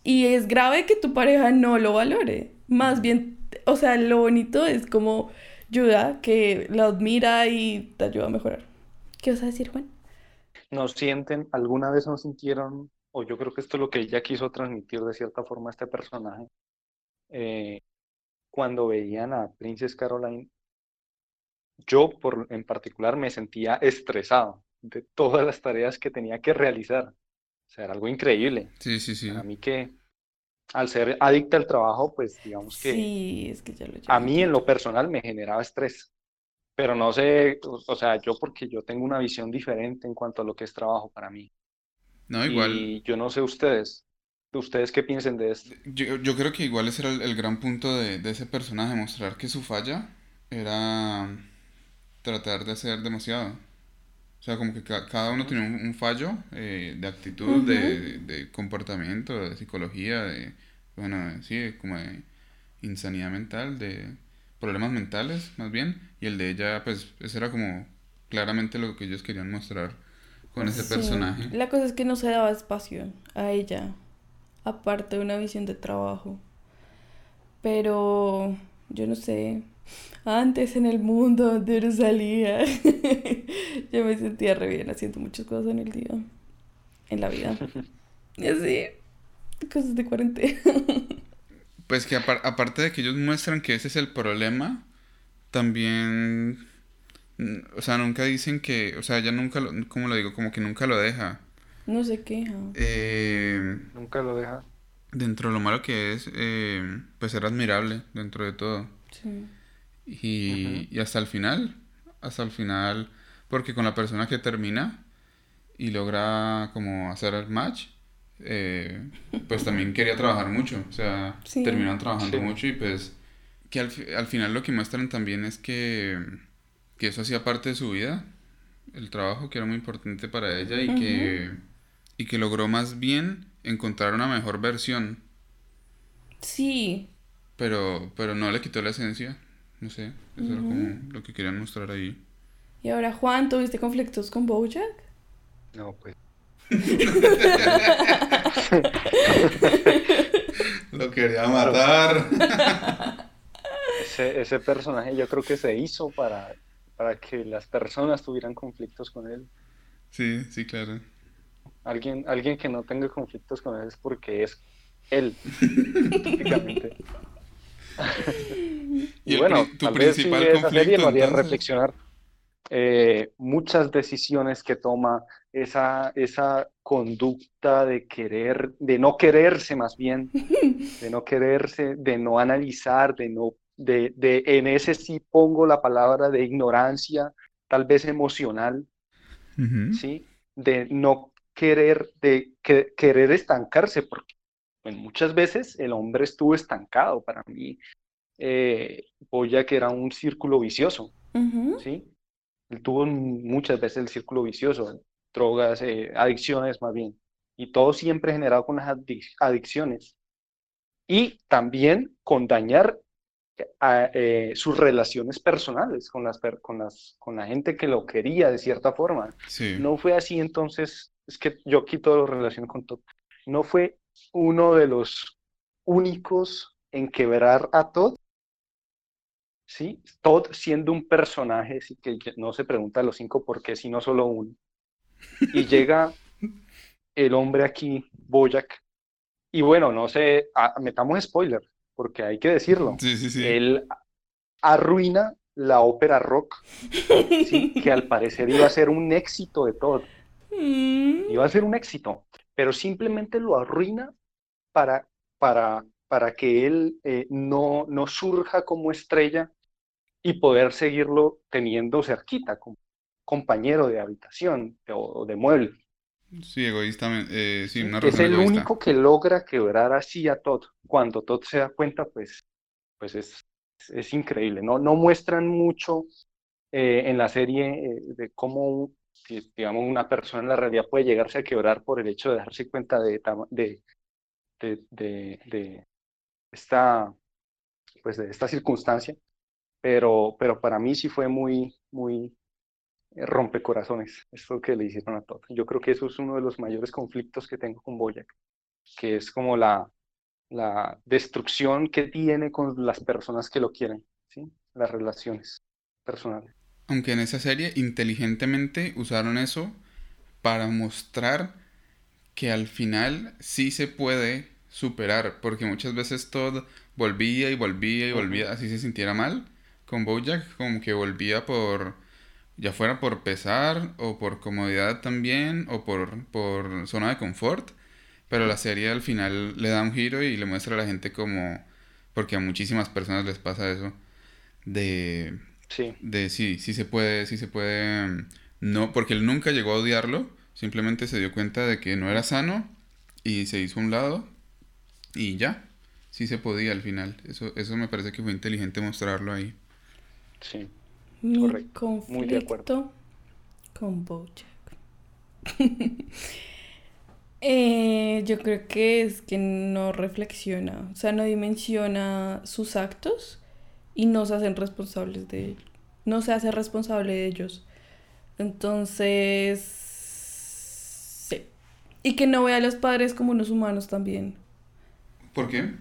Y es grave que tu pareja no lo valore. Más bien, o sea, lo bonito es como ayuda, que la admira y te ayuda a mejorar. ¿Qué vas a decir, Juan? ¿No sienten, alguna vez no sintieron, o yo creo que esto es lo que ella quiso transmitir de cierta forma a este personaje, eh, cuando veían a Princess Caroline, yo por, en particular me sentía estresado de todas las tareas que tenía que realizar. O sea, era algo increíble. Sí, sí, sí. A mí que, al ser adicta al trabajo, pues digamos que... Sí, es que ya lo A mí en lo personal me generaba estrés. Pero no sé, o sea, yo porque yo tengo una visión diferente en cuanto a lo que es trabajo para mí. No, igual. Y yo no sé ustedes. ¿Ustedes qué piensen de esto? Yo, yo creo que igual ese era el, el gran punto de, de, ese personaje, mostrar que su falla era tratar de hacer demasiado. O sea, como que cada uno tiene un, fallo eh, de actitud, de, de, comportamiento, de psicología, de, bueno, sí, como de insanidad mental, de problemas mentales, más bien. Y el de ella, pues, eso era como claramente lo que ellos querían mostrar con ese personaje. La cosa es que no se daba espacio a ella, aparte de una visión de trabajo. Pero, yo no sé, antes en el mundo donde no salía, [laughs] yo me sentía re bien haciendo muchas cosas en el día, en la vida. [laughs] Y así, cosas de cuarentena. Pues que aparte de que ellos muestran que ese es el problema, también, o sea, nunca dicen que, o sea, ella nunca, lo, ¿cómo lo digo? Como que nunca lo deja. No se queja. Eh, nunca lo deja. Dentro de lo malo que es, eh, pues era admirable dentro de todo. Sí. Y, y, hasta el final, hasta el final, porque con la persona que termina y logra como hacer el match, eh, pues también quería trabajar mucho, o sea, terminan trabajando mucho y pues que al, al, final lo que muestran también es que, que eso hacía parte de su vida, el trabajo que era muy importante para ella y, que, y que logró más bien encontrar una mejor versión. Sí. Pero, pero no le quitó la esencia. No sé, eso era como lo que querían mostrar ahí. Y ahora, Juan, ¿tuviste conflictos con Bojack? No, pues. [laughs] Lo quería matar. Ese, ese, personaje yo creo que se hizo para, para que las personas tuvieran conflictos con él. Sí, sí, claro. Alguien, alguien que no tenga conflictos con él es porque es él, [laughs] y, bueno, tu tal principal vez esa serie lo haría reflexionar eh, muchas decisiones que toma, esa, esa conducta de querer, de no quererse más bien, de no quererse, de no analizar, de no, de, de en ese sí pongo la palabra de ignorancia, tal vez emocional, ¿sí? De no querer, de querer estancarse, porque muchas veces el hombre estuvo estancado. Para mí, eh, que era un círculo vicioso, ¿sí? Él tuvo muchas veces el círculo vicioso, drogas, eh, adicciones más bien, y todo siempre generado con las adicciones. Y también con dañar eh, sus relaciones personales con, las, con, las, con la gente que lo quería de cierta forma. No fue así, entonces, es que yo quito la relación con todo. No fue uno de los únicos en quebrar a Todd. ¿Sí? Todd siendo un personaje, sí que no se pregunta a los cinco por qué, sino solo uno. Y [laughs] llega el hombre aquí, Boyack, y bueno, no sé, metamos spoiler, porque hay que decirlo. Él arruina la ópera rock, que al parecer iba a ser un éxito de Todd. Mm. Iba a ser un éxito pero simplemente lo arruina para, para, para que él eh, no, no surja como estrella y poder seguirlo teniendo cerquita, como compañero de habitación o de mueble. Sí, egoístamente. Eh, sí, es el único que logra quebrar así a Todd. Cuando Todd se da cuenta, pues, pues es, es increíble. No, no muestran mucho eh, en la serie de cómo digamos, una persona en la realidad puede llegarse a quebrar por el hecho de darse cuenta de, de, de, de, esta, pues de esta circunstancia, pero, pero para mí sí fue muy, muy eh, rompecorazones esto que le hicieron a todos. Yo creo que eso es uno de los mayores conflictos que tengo con Boyack, que es como la, la destrucción que tiene con las personas que lo quieren, ¿sí? las relaciones personales. Aunque en esa serie inteligentemente usaron eso para mostrar que al final sí se puede superar, porque muchas veces todo volvía y volvía y volvía, así se sintiera mal. Con Bojack como que volvía por, ya fuera por pesar o por comodidad también o por, por zona de confort, pero la serie al final le da un giro y le muestra a la gente como, porque a muchísimas personas les pasa eso, de Sí. De sí, sí se puede, sí se puede. Mm, no, porque él nunca llegó a odiarlo, simplemente se dio cuenta de que no era sano y se hizo a un lado y ya. Sí se podía al final. Eso, eso me parece que fue inteligente mostrarlo ahí. Sí. correcto. Muy de acuerdo. Con Bojack. [laughs] eh, yo creo que es que no reflexiona, o sea, no dimensiona sus actos y no se hacen responsables de ellos. No se hace responsable de ellos. Entonces, sí. Y que no vea a los padres como unos humanos también. ¿Por qué?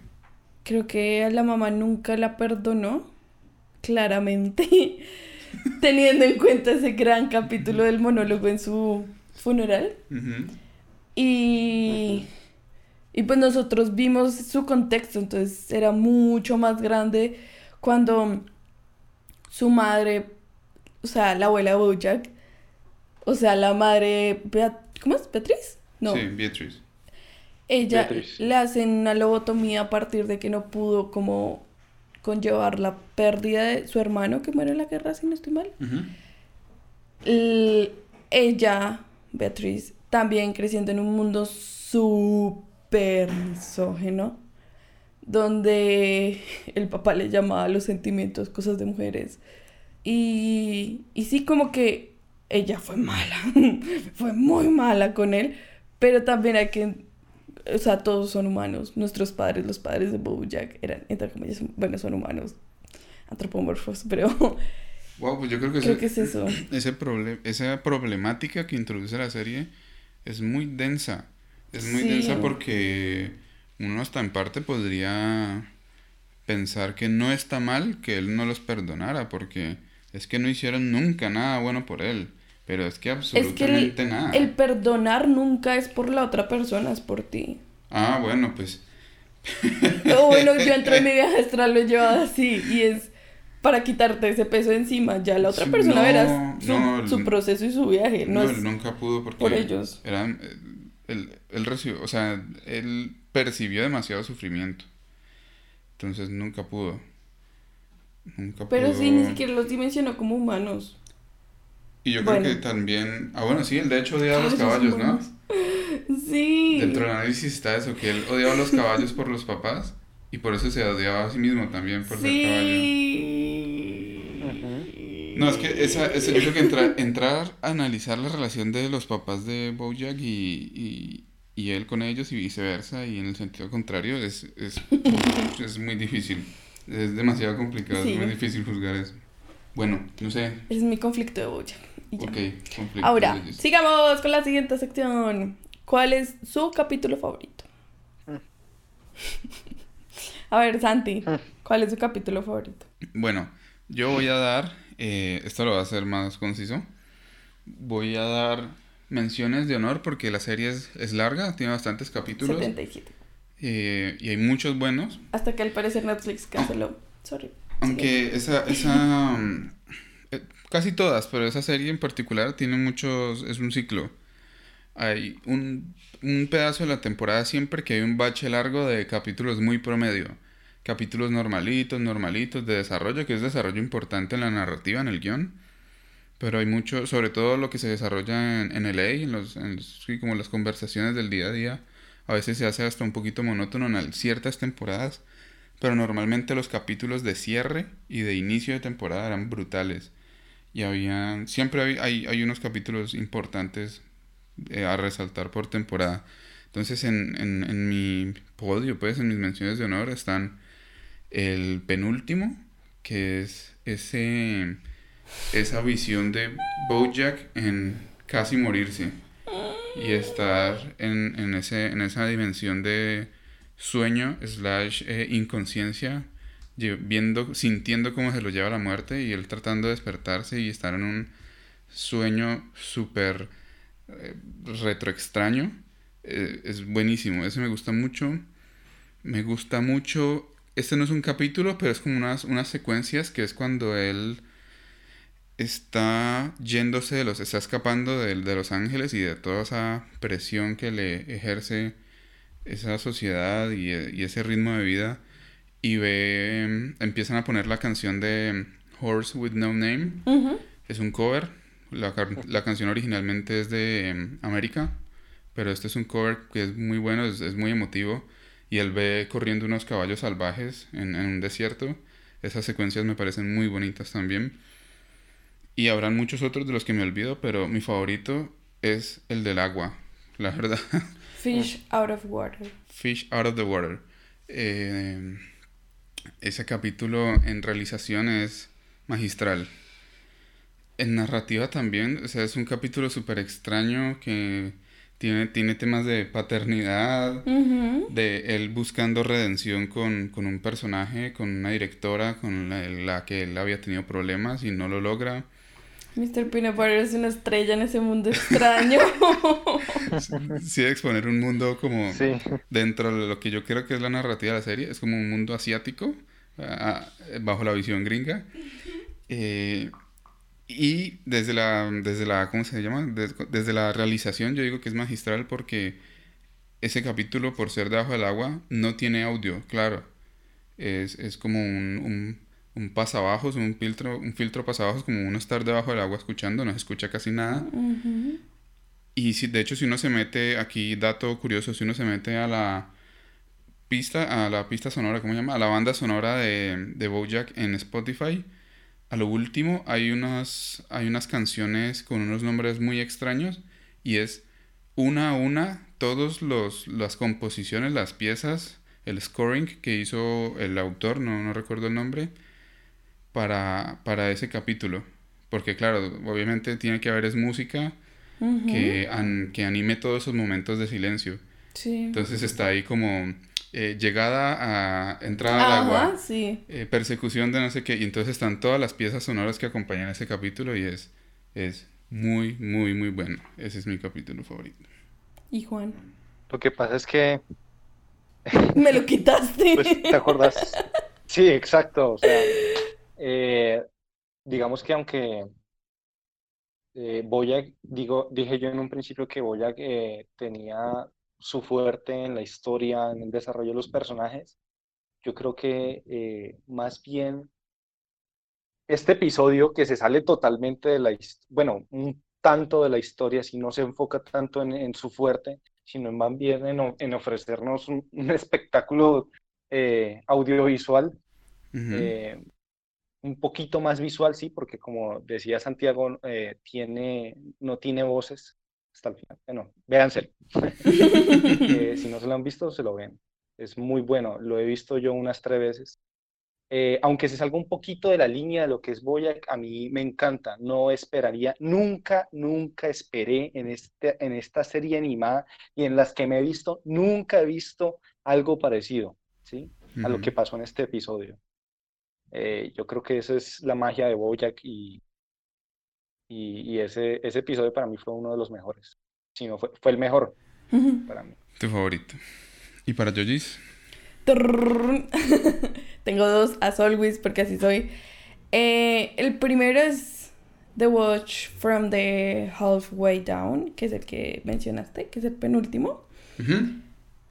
Creo que a la mamá nunca la perdonó, claramente, [laughs] teniendo en cuenta ese gran capítulo del monólogo en su funeral. Y... Y pues nosotros vimos su contexto, entonces era mucho más grande cuando su madre, o sea, la abuela Bojack, o sea, la madre, ¿cómo es? ¿Beatriz? No. Sí, Beatriz. Ella le hacen una lobotomía a partir de que no pudo como conllevar la pérdida de su hermano que muere en la guerra, si no estoy mal. ella, Beatriz, también creciendo en un mundo súper misógeno donde el papá le llamaba los sentimientos cosas de mujeres. Y, y sí, como que ella fue mala, [laughs] fue muy mala con él, pero también hay que, o sea, todos son humanos. Nuestros padres, los padres de Bojack, eran, entre comillas, bueno, son humanos, antropomorfos, pero... [laughs] Wow, pues yo creo que, creo que es eso. [clears throat] Ese esa problemática que introduce la serie es muy densa. Es muy densa porque uno hasta en parte podría pensar que no está mal que él no los perdonara, porque es que no hicieron nunca nada bueno por él. Pero es que absolutamente es que el, nada. El perdonar nunca es por la otra persona, es por ti. Ah, bueno, pues. bueno, yo entro en mi [laughs] viaje astral lo he llevado así y es para quitarte ese peso encima. Ya la otra persona verás su, proceso y su viaje. No, él nunca pudo porque por ellos. Eran, él, él recibió, o sea, él percibió demasiado sufrimiento. Entonces nunca pudo. Nunca Pero sí, ni siquiera los dimensionó como humanos. Y yo creo que también. Ah, bueno, sí, él de hecho odiaba a los caballos, ¿no? [laughs] Sí. Dentro del análisis está eso, que él odiaba a los caballos por los papás y por eso se odiaba a sí mismo también por ser caballo. No, es que esa, esa, yo creo que entrar a analizar la relación de los papás de Bojack y, y, él con ellos y viceversa, y en el sentido contrario, es, es, es muy difícil. Es demasiado complicado, es muy difícil juzgar eso. Bueno, no sé. Es mi conflicto de Bojack. Ahora, sigamos con la siguiente sección. ¿Cuál es su capítulo favorito? [laughs] a ver, Santi, ¿cuál es su capítulo favorito? Bueno, yo voy a dar, eh, esto lo va a hacer más conciso, voy a dar menciones de honor porque la serie es, larga, tiene bastantes capítulos. 77. Eh, y hay muchos buenos. Hasta que al parecer Netflix canceló. Sorry. Aunque esa, esa [laughs] casi todas, pero esa serie en particular tiene muchos, es un ciclo. Hay un, un pedazo de la temporada siempre que hay un bache largo de capítulos muy promedio. Capítulos normalitos, normalitos de desarrollo, que es desarrollo importante en la narrativa, en el guion. Pero hay mucho, sobre todo lo que se desarrolla en, en LA, en los, en como las conversaciones del día a día. A veces se hace hasta un poquito monótono en ciertas temporadas. Pero normalmente los capítulos de cierre y de inicio de temporada eran brutales y había, siempre hay, hay, unos capítulos importantes eh, a resaltar por temporada. Entonces en, en, en, mi podio, pues en mis menciones de honor están el penúltimo, que es ese, esa visión de Bojack en casi morirse y estar en, en, ese, en esa dimensión de sueño slash eh, inconsciencia viendo, sintiendo cómo se lo lleva la muerte y él tratando de despertarse y estar en un sueño súper eh, retro extraño. Eh, es buenísimo, ese me gusta mucho. Me gusta mucho. Este no es un capítulo, pero es como unas, unas secuencias que es cuando él está yéndose de los. está escapando de, de Los Ángeles y de toda esa presión que le ejerce esa sociedad y ese ritmo de vida y ve, em, empiezan a poner la canción de Horse with No Name. Es un cover. La, la, canción originalmente es de em, América, pero este es un cover que es muy bueno, es, es, muy emotivo. Y él ve corriendo unos caballos salvajes en, en, un desierto. Esas secuencias me parecen muy bonitas también. Y habrán muchos otros de los que me olvido, pero mi favorito es el del agua, la verdad. Fish [laughs] out of water. Fish out of the water. Eh, ese capítulo en realización es magistral. En narrativa también, o sea, es un capítulo súper extraño que tiene, tiene temas de paternidad, de él buscando redención con, con, un personaje, con una directora con la, que él había tenido problemas y no lo logra. Mr. Peanut Butter es una estrella en ese mundo extraño. [laughs] sí, exponer un mundo como dentro de lo que yo creo que es la narrativa de la serie, es como un mundo asiático bajo la visión gringa. Eh, y desde la, desde la, ¿cómo se llama? desde la realización yo digo que es magistral porque ese capítulo, por ser debajo del agua, no tiene audio, claro. Es, es como un, un, un pasabajos, un filtro, un filtro pasabajos, como uno estar debajo del agua escuchando, no se escucha casi nada. Y si, de hecho, si uno se mete, aquí dato curioso, si uno se mete a la, pista, a la pista sonora, ¿cómo se llama? A la banda sonora de, de Bojack en Spotify. A lo último hay unas, hay unas canciones con unos nombres muy extraños y es una a una todas las composiciones, las piezas, el scoring que hizo el autor, no, no recuerdo el nombre, para, para ese capítulo. Porque claro, obviamente tiene que haber es música que, que anime todos esos momentos de silencio. Sí. Entonces está ahí como eh, llegada a entrada al agua, sí. Eh, persecución de no sé qué, y entonces están todas las piezas sonoras que acompañan ese capítulo y es, es muy, muy, muy bueno. Ese es mi capítulo favorito. ¿Y Juan? Lo que pasa es que... [laughs] Me lo quitaste. Pues, ¿Te acuerdas? Sí, exacto. O sea, eh, digamos que aunque eh, Boyac, digo, dije yo en un principio que Boyac eh, tenía su fuerte en la historia, en el desarrollo de los personajes, yo creo que eh, más bien este episodio que se sale totalmente de la, bueno, un tanto de la historia, si no se enfoca tanto en, su fuerte, sino más bien en, ofrecernos un, espectáculo eh, audiovisual, eh, un poquito más visual, sí, porque como decía Santiago, tiene, no tiene voces, hasta el final. Bueno, véanselo. Eh, si no se lo han visto, se lo ven. Es muy bueno. Lo he visto yo unas tres veces. Eh, aunque se salga un poquito de la línea de lo que es Boyac, a mí me encanta. No esperaría, nunca, nunca esperé en, este, en esta serie animada y en las que me he visto, nunca he visto algo parecido ¿sí? a lo que pasó en este episodio. Eh, yo creo que esa es la magia de Boyac y, y, ese, ese episodio para mí fue uno de los mejores. Si no, fue, fue el mejor para mí. Tu favorito. ¿Y para Jojis? Tengo dos, as always, porque así soy. Eh, el primero es The Watch from the Halfway Down, que es el que mencionaste, que es el penúltimo.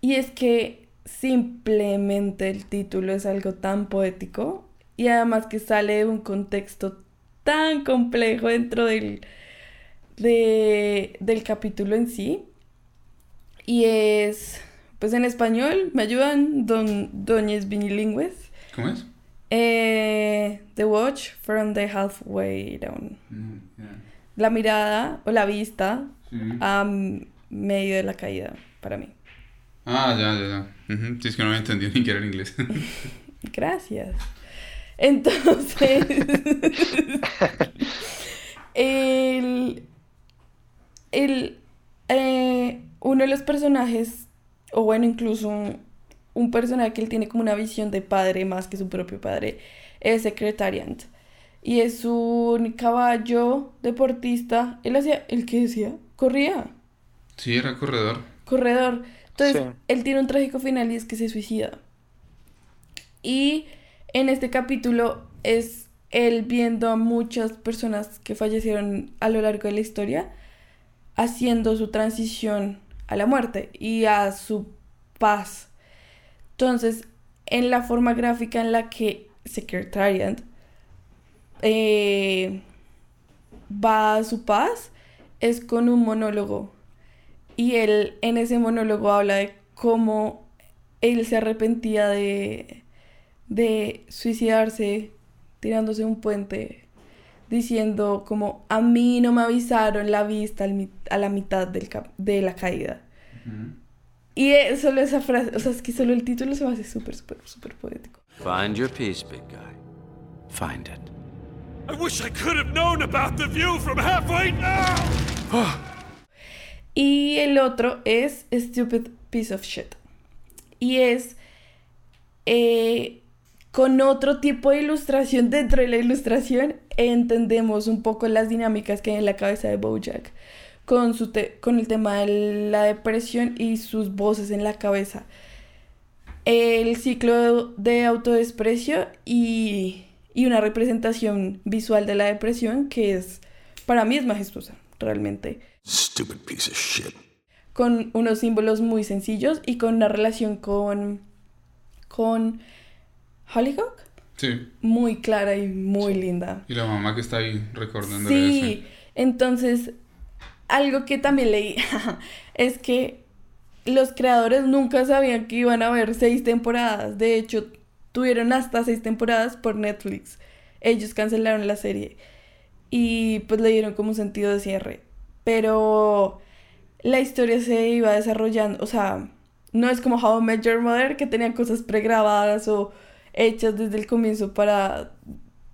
Y es que simplemente el título es algo tan poético y además que sale de un contexto tan complejo dentro del, del capítulo en sí. Y es, pues en español, ¿me ayudan? Don, doñes bilingües. ¿Cómo es? Eh, the Watch from the Halfway Down. Mm, la mirada o la vista a medio de la caída, para mí. Ah, ya, ya, ya. Si es que no me entendí ni que era en inglés. [laughs] Gracias. Entonces, [laughs] el, el, eh, uno de los personajes, o bueno, incluso un, personaje que él tiene como una visión de padre más que su propio padre, es Secretariat. Y es un caballo deportista. Él hacía, ¿el qué decía? Corría. Sí, era corredor. Corredor. Entonces, él tiene un trágico final y es que se suicida. Y en este capítulo es él viendo a muchas personas que fallecieron a lo largo de la historia haciendo su transición a la muerte y a su paz. Entonces, en la forma gráfica en la que Secretariat eh, va a su paz es con un monólogo. Y él en ese monólogo habla de cómo él se arrepentía de, de suicidarse tirándose un puente diciendo como a mí no me avisaron la vista a la mitad del de la caída. Y solo esa frase, o sea, es que solo el título se me hace súper, súper, súper poético. Find your peace, big guy. Find it. I wish I could have known about the view from halfway now. [gasps] y el otro es Stupid Piece of Shit. Y es eh, con otro tipo de ilustración dentro de la ilustración entendemos un poco las dinámicas que hay en la cabeza de Bojack con, su con el tema de la depresión y sus voces en la cabeza. El ciclo de autodesprecio y, y una representación visual de la depresión que es, para mí es majestuosa, realmente. Stupid piece of shit. Con unos símbolos muy sencillos y con una relación con, con Hollyhock. Sí. Muy clara y muy linda. Y la mamá que está ahí recordando. Sí, entonces, algo que también leí [laughs] es que los creadores nunca sabían que iban a haber seis temporadas. De hecho, tuvieron hasta seis temporadas por Netflix. Ellos cancelaron la serie. Y pues le dieron como un sentido de cierre. Pero la historia se iba desarrollando. O sea, no es como How I Met Your Mother que tenía cosas pregrabadas o hechas desde el comienzo para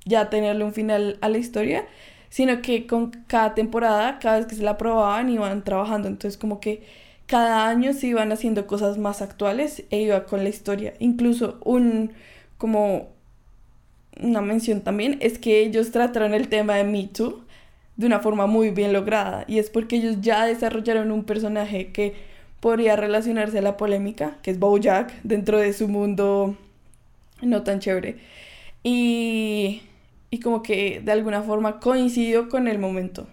ya tenerle un final a la historia, sino que con cada temporada, cada vez que se la probaban, iban trabajando. Entonces, como que cada año se iban haciendo cosas más actuales e iba con la historia. Incluso un, como una mención también, es que ellos trataron el tema de Me Too de una forma muy bien lograda. Y es porque ellos ya desarrollaron un personaje que podría relacionarse a la polémica, que es Bojack, dentro de su mundo no tan chévere. Y, y como que de alguna forma coincidió con el momento.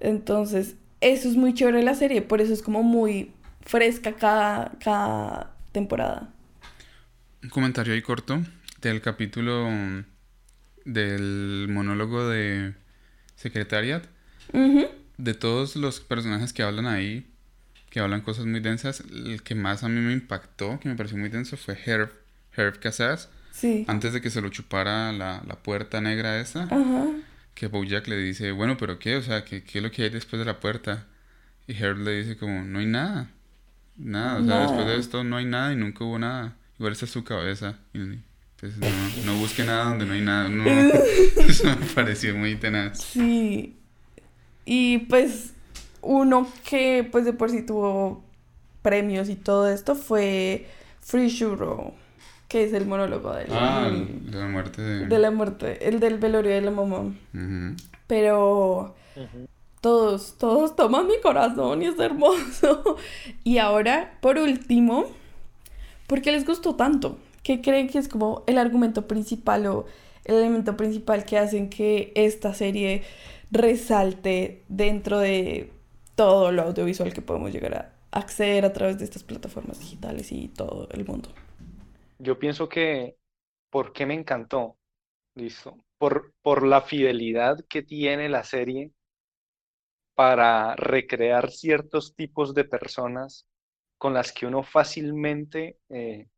Entonces, eso es muy chévere la serie, por eso es como muy fresca cada, cada temporada. Un comentario ahí corto del capítulo del monólogo de Secretariat. De todos los personajes que hablan ahí, que hablan cosas muy densas, el que más a mí me impactó, que me pareció muy denso, fue Herb, Herb Casas. Sí. Antes de que se lo chupara la, la puerta negra esa. Ajá que Bojack le dice, bueno, pero ¿qué? O sea, ¿qué, ¿qué, es lo que hay después de la puerta? Y Herb le dice como, no hay nada. Nada, o sea, después de esto no hay nada y nunca hubo nada. Igual esa es su cabeza. Y, entonces no, no, busque nada donde no hay nada. No, [laughs] eso me pareció muy tenaz. Sí. Y pues uno que pues de por sí tuvo premios y todo esto fue Free Shuro que es el monólogo de la, ah, de la muerte de... la muerte, el del velorio de la mamá. Pero todos, todos toman mi corazón y es hermoso. [laughs] y ahora, por último, ¿por qué les gustó tanto? ¿Qué creen que es como el argumento principal o el elemento principal que hacen que esta serie resalte dentro de todo lo audiovisual que podemos llegar a acceder a través de estas plataformas digitales y todo el mundo? Yo pienso que, ¿por qué me encantó? Listo. Por, por la fidelidad que tiene la serie para recrear ciertos tipos de personas con las que uno fácilmente eh,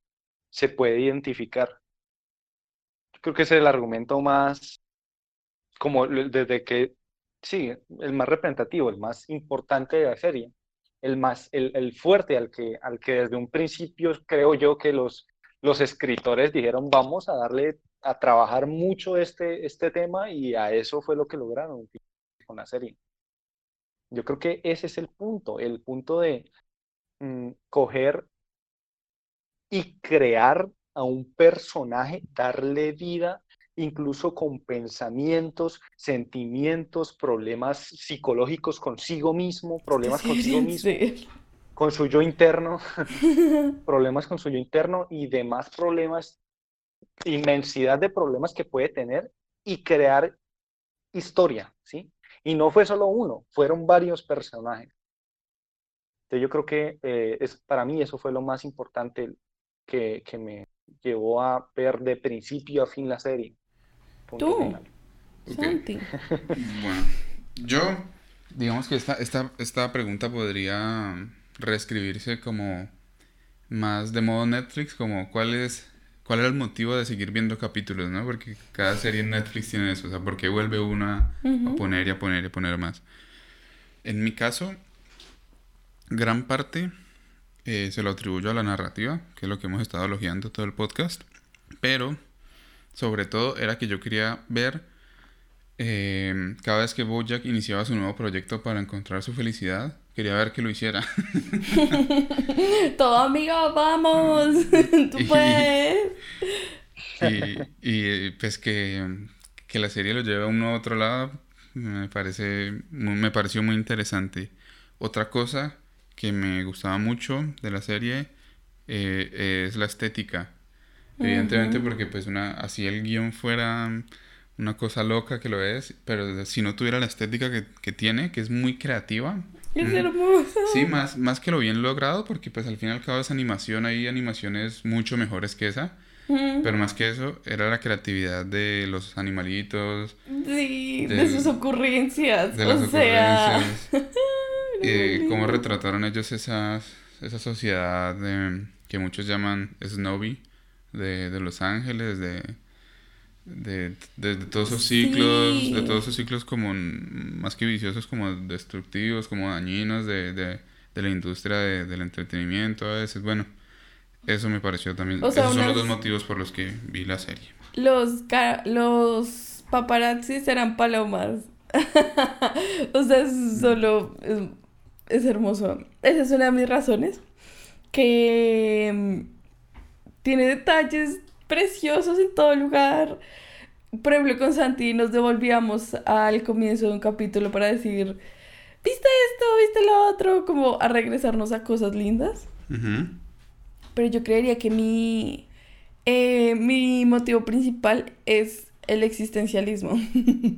se puede identificar. creo que es el argumento más, como desde que, sí, el más representativo, el más importante de la serie, el más, el, el fuerte al que, al que desde un principio creo yo que los los escritores dijeron, vamos a darle, a trabajar mucho este, este tema y a eso fue lo que lograron con la serie. Yo creo que ese es el punto, el punto de mm, coger y crear a un personaje, darle vida, incluso con pensamientos, sentimientos, problemas psicológicos consigo mismo, problemas consigo mismo con su yo interno, [laughs] problemas con su yo interno y demás problemas, inmensidad de problemas que puede tener y crear historia, ¿sí? Y no fue solo uno, fueron varios personajes. Entonces yo creo que eh, es, para mí eso fue lo más importante que, que, me llevó a ver de principio a fin la serie. Tú, bueno, yo, digamos que esta, esta, esta pregunta podría reescribirse como más de modo Netflix, como cuál es cuál era el motivo de seguir viendo capítulos, ¿no? Porque cada serie en Netflix tiene eso, o sea, porque vuelve una a poner y a poner y a poner más. En mi caso, gran parte eh, se lo atribuyo a la narrativa, que es lo que hemos estado elogiando todo el podcast, pero sobre todo era que yo quería ver eh, cada vez que Bojack iniciaba su nuevo proyecto para encontrar su felicidad, Quería ver que lo hiciera. [laughs] Todo amigo, vamos. [laughs] Tú puedes. Y, pues que, que, la serie lo lleve a uno a otro lado me parece me pareció muy interesante. Otra cosa que me gustaba mucho de la serie eh, es la estética. Evidentemente porque pues una así el guion fuera una cosa loca que lo es, pero si no tuviera la estética que, que tiene, que es muy creativa, es hermoso. Sí, más, más que lo bien logrado, porque pues al fin y al cabo es animación, hay animaciones mucho mejores que esa. Pero más que eso, era la creatividad de los animalitos. Sí, de, sus ocurrencias. De las o ocurrencias. [laughs] Sea... eh, cómo retrataron ellos esa sociedad que muchos llaman Snowy de, de Los Ángeles, de de, de, todos esos ciclos, de todos esos ciclos como más que viciosos, como destructivos, como dañinos de, de, de la industria del entretenimiento a veces. Bueno, eso me pareció también. esos son los dos motivos por los que vi la serie. Los, los paparazzi serán palomas. [laughs] o sea, es solo es, hermoso. Esa es una de mis razones. Que mm, tiene detalles preciosos en todo lugar. Por ejemplo, con Santi nos devolvíamos al comienzo de un capítulo para decir, ¿viste esto? ¿Viste lo otro? Como a regresarnos a cosas lindas. Pero yo creería que mi, eh, mi motivo principal es el existencialismo.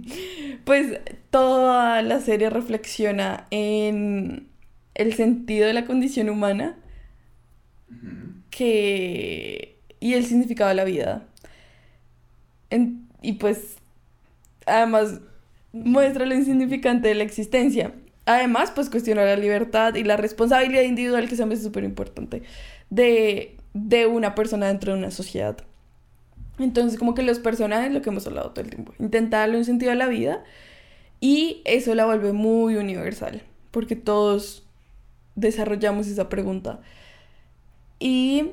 [laughs] pues toda la serie reflexiona en el sentido de la condición humana que y el significado de la vida. y pues además muestra lo insignificante de la existencia. Además, pues cuestiona la libertad y la responsabilidad individual que se me hace súper importante de, de una persona dentro de una sociedad. Entonces, como que los personajes, lo que hemos hablado todo el tiempo, intentar darle un sentido a la vida y eso la vuelve muy universal, porque todos desarrollamos esa pregunta. Y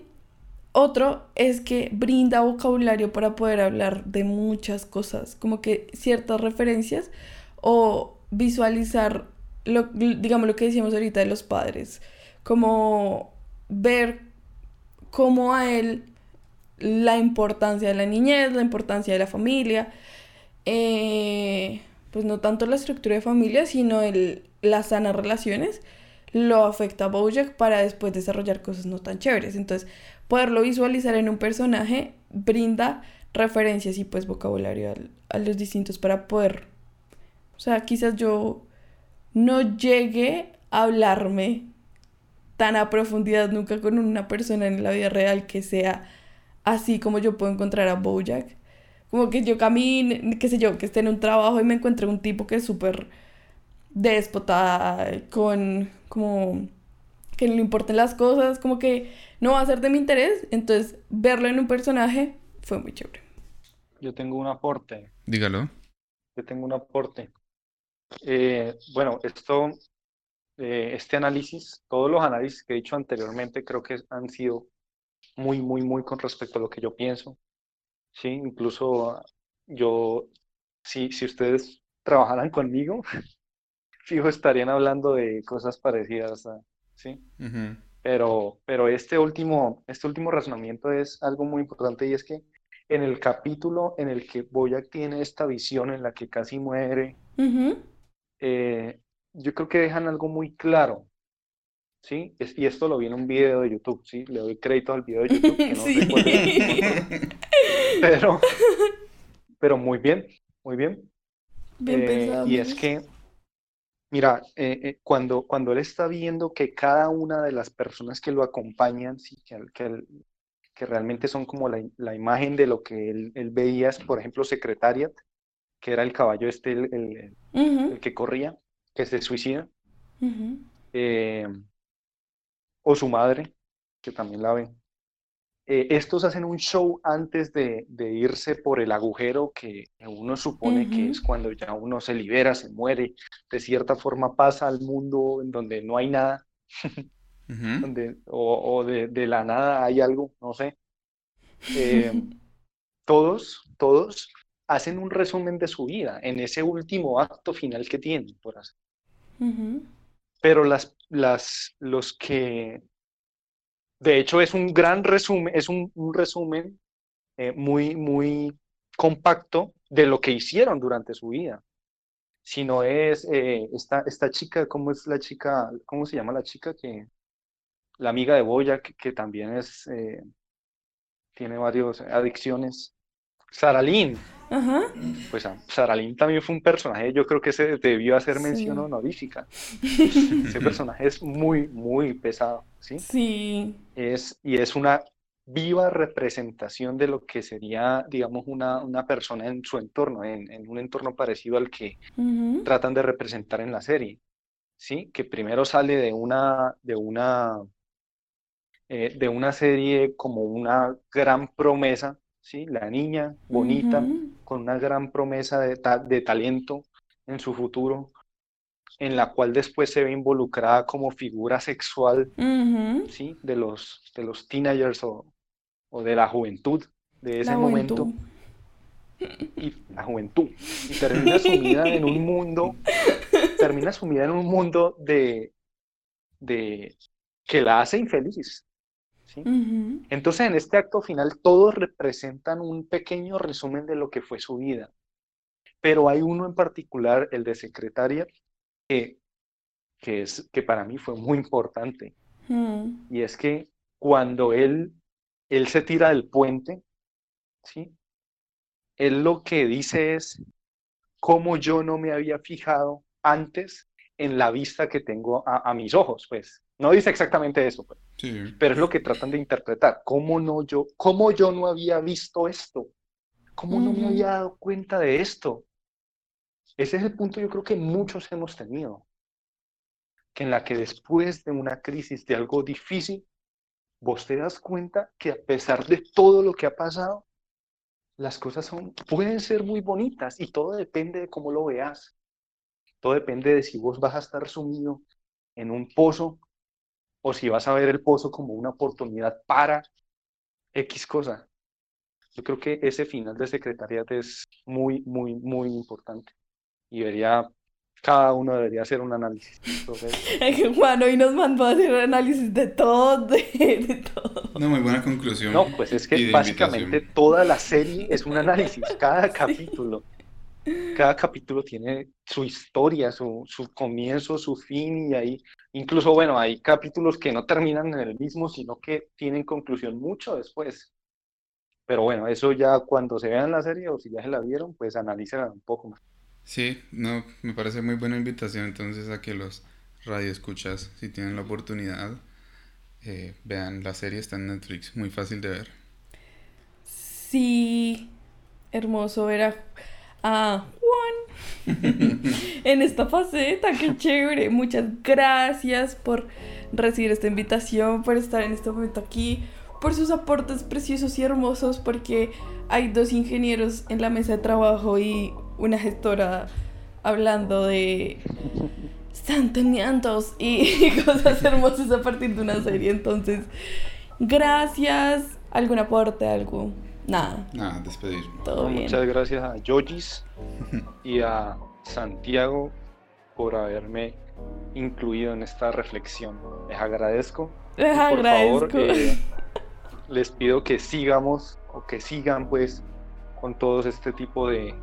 otro es que brinda vocabulario para poder hablar de muchas cosas, como que ciertas referencias o visualizar, lo, digamos lo que decíamos ahorita de los padres, como ver cómo a él la importancia de la niñez, la importancia de la familia, eh, pues no tanto la estructura de familia, sino el, las sanas relaciones, lo afecta a Bojack para después desarrollar cosas no tan chéveres. Entonces, poderlo visualizar en un personaje brinda referencias y pues vocabulario a, los distintos para poder, o sea, quizás yo no llegue a hablarme tan a profundidad nunca con una persona en la vida real que sea así como yo puedo encontrar a Bojack. Como que yo camine, qué sé yo, que esté en un trabajo y me encuentre un tipo que es súper déspota, con como que no le importen las cosas, como que no va a ser de mi interés. Entonces, verlo en un personaje fue muy chévere. Yo tengo un aporte. Dígalo. Yo tengo un aporte. Eh, bueno, esto, eh, este análisis, todos los análisis que he dicho anteriormente, creo que han sido muy, muy, muy con respecto a lo que yo pienso. Sí, incluso yo, si, si ustedes trabajaran conmigo, [laughs] fijo, estarían hablando de cosas parecidas, ¿sí? pero, pero este último, este último razonamiento es algo muy importante y es que en el capítulo en el que Boyack tiene esta visión en la que casi muere, eh, yo creo que dejan algo muy claro, ¿sí? y esto lo vi en un video de YouTube, ¿sí? Le doy crédito al video de YouTube, que [laughs] no recuerdo. [laughs] pero, pero muy bien, muy bien. Bien eh, pensado. Y es que Mira, eh, eh, cuando, cuando él está viendo que cada una de las personas que lo acompañan, sí, que, que, que realmente son como la, la, imagen de lo que él, él, veía, por ejemplo, Secretariat, que era el caballo este, el, el, que corría, que se suicida, eh, o su madre, que también la ve. Eh, estos hacen un show antes de, irse por el agujero que uno supone que es cuando ya uno se libera, se muere, de cierta forma pasa al mundo en donde no hay nada, [laughs] donde, o, de, la nada hay algo, no sé. Eh, [laughs] todos, todos hacen un resumen de su vida en ese último acto final que tienen por hacer. Pero las, las, los que de hecho, es un gran resumen, es un, resumen eh, muy, muy compacto de lo que hicieron durante su vida. Si no es eh, esta, esta chica, ¿cómo es la chica? ¿Cómo se llama la chica que la amiga de Boya, que, también es eh, tiene varias adicciones? Saralín. Pues ah, Saralín también fue un personaje, yo creo que se debió hacer mención honorífica. [laughs] Ese personaje es muy, muy pesado, ¿sí? Sí. Es, y es una viva representación de lo que sería, digamos, una, una persona en su entorno, en, en un entorno parecido al que tratan de representar en la serie, ¿sí? Que primero sale de una, de una, eh, de una serie como una gran promesa, ¿sí? La niña bonita, con una gran promesa de, de talento en su futuro, en la cual después se ve involucrada como figura sexual ¿sí? de, los, de los teenagers o, o, de la juventud de ese momento. y la juventud. Y termina sumida en un mundo, termina sumida en un mundo de, de que la hace infeliz. Entonces, en este acto final, todos representan un pequeño resumen de lo que fue su vida. Pero hay uno en particular, el de secretaria, que, que, es, que para mí fue muy importante. Mm. Y es que cuando él, él se tira del puente, ¿sí? él lo que dice es, cómo yo no me había fijado antes en la vista que tengo a, mis ojos, pues. No dice exactamente eso, pues. pero es lo que tratan de interpretar. ¿Cómo, no yo, ¿Cómo yo no había visto esto? ¿Cómo no me había dado cuenta de esto? Ese es el punto yo creo que muchos hemos tenido. Que en la que después de una crisis, de algo difícil, vos te das cuenta que a pesar de todo lo que ha pasado, las cosas son, pueden ser muy bonitas y todo depende de cómo lo veas. Todo depende de si vos vas a estar sumido en un pozo o si vas a ver el pozo como una oportunidad para X cosa. Yo creo que ese final de secretariat es muy, muy, muy importante y debería, cada uno debería hacer un análisis. [laughs] Juan hoy nos mandó a hacer análisis de todo, de, todo. Una muy buena conclusión. No, pues es que básicamente toda la serie es un análisis, cada capítulo cada capítulo tiene su historia, su, su, comienzo, su fin y ahí, incluso bueno, hay capítulos que no terminan en el mismo, sino que tienen conclusión mucho después. Pero bueno, eso ya cuando se vean la serie o si ya se la vieron, pues analícenla un poco más. Sí, no, me parece muy buena invitación entonces a que los radioescuchas, si tienen la oportunidad, eh, vean la serie, está en Netflix, muy fácil de ver. Sí, hermoso ver a Juan [laughs] en esta faceta. Qué chévere. Muchas gracias por recibir esta invitación, por estar en este momento aquí, por sus aportes preciosos y hermosos, porque hay dos ingenieros en la mesa de trabajo y una gestora hablando de sentimientos y [laughs] cosas hermosas a partir de una serie. Entonces, gracias. ¿Algún aporte? ¿Algo? Nada. Nada, despedir. Todo bien. Muchas gracias a Yogis [laughs] y a Santiago por haberme incluido en esta reflexión. Les agradezco. Les agradezco. Por favor, eh, [laughs] les pido que sigamos o que sigan pues con todos este tipo de,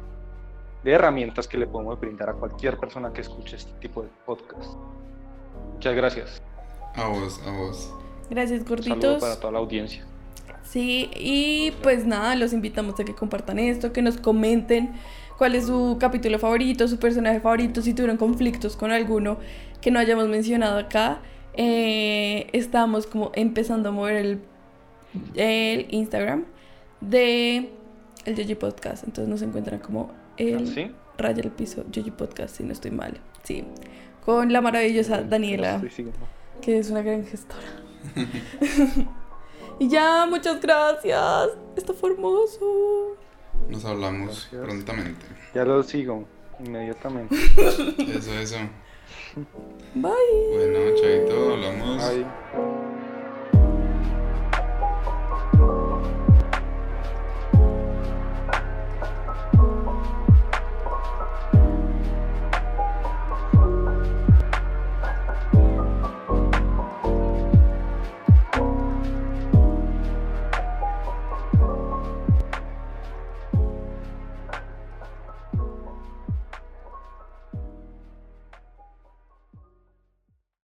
de herramientas que le podemos brindar a cualquier persona que escuche este tipo de podcast. Muchas gracias. A vos, a vos. Gracias, gorditos. Un saludo para toda la audiencia. Sí, y pues nada, los invitamos a que compartan esto, que nos comenten cuál es su capítulo favorito, su personaje favorito, si tuvieron conflictos con alguno que no hayamos mencionado acá. Eh, estamos como empezando a mover el, el Instagram de el Yoji Podcast, entonces nos encuentran como el ¿Sí? raya el piso Yoji Podcast, si no estoy mal. Sí, con la maravillosa Daniela, que es una gran gestora. [laughs] Y ya, muchas gracias. Esto fue hermoso. Nos hablamos prontamente. Ya lo sigo inmediatamente. eso, eso. Bye. Bueno, chaito, hablamos. Bye.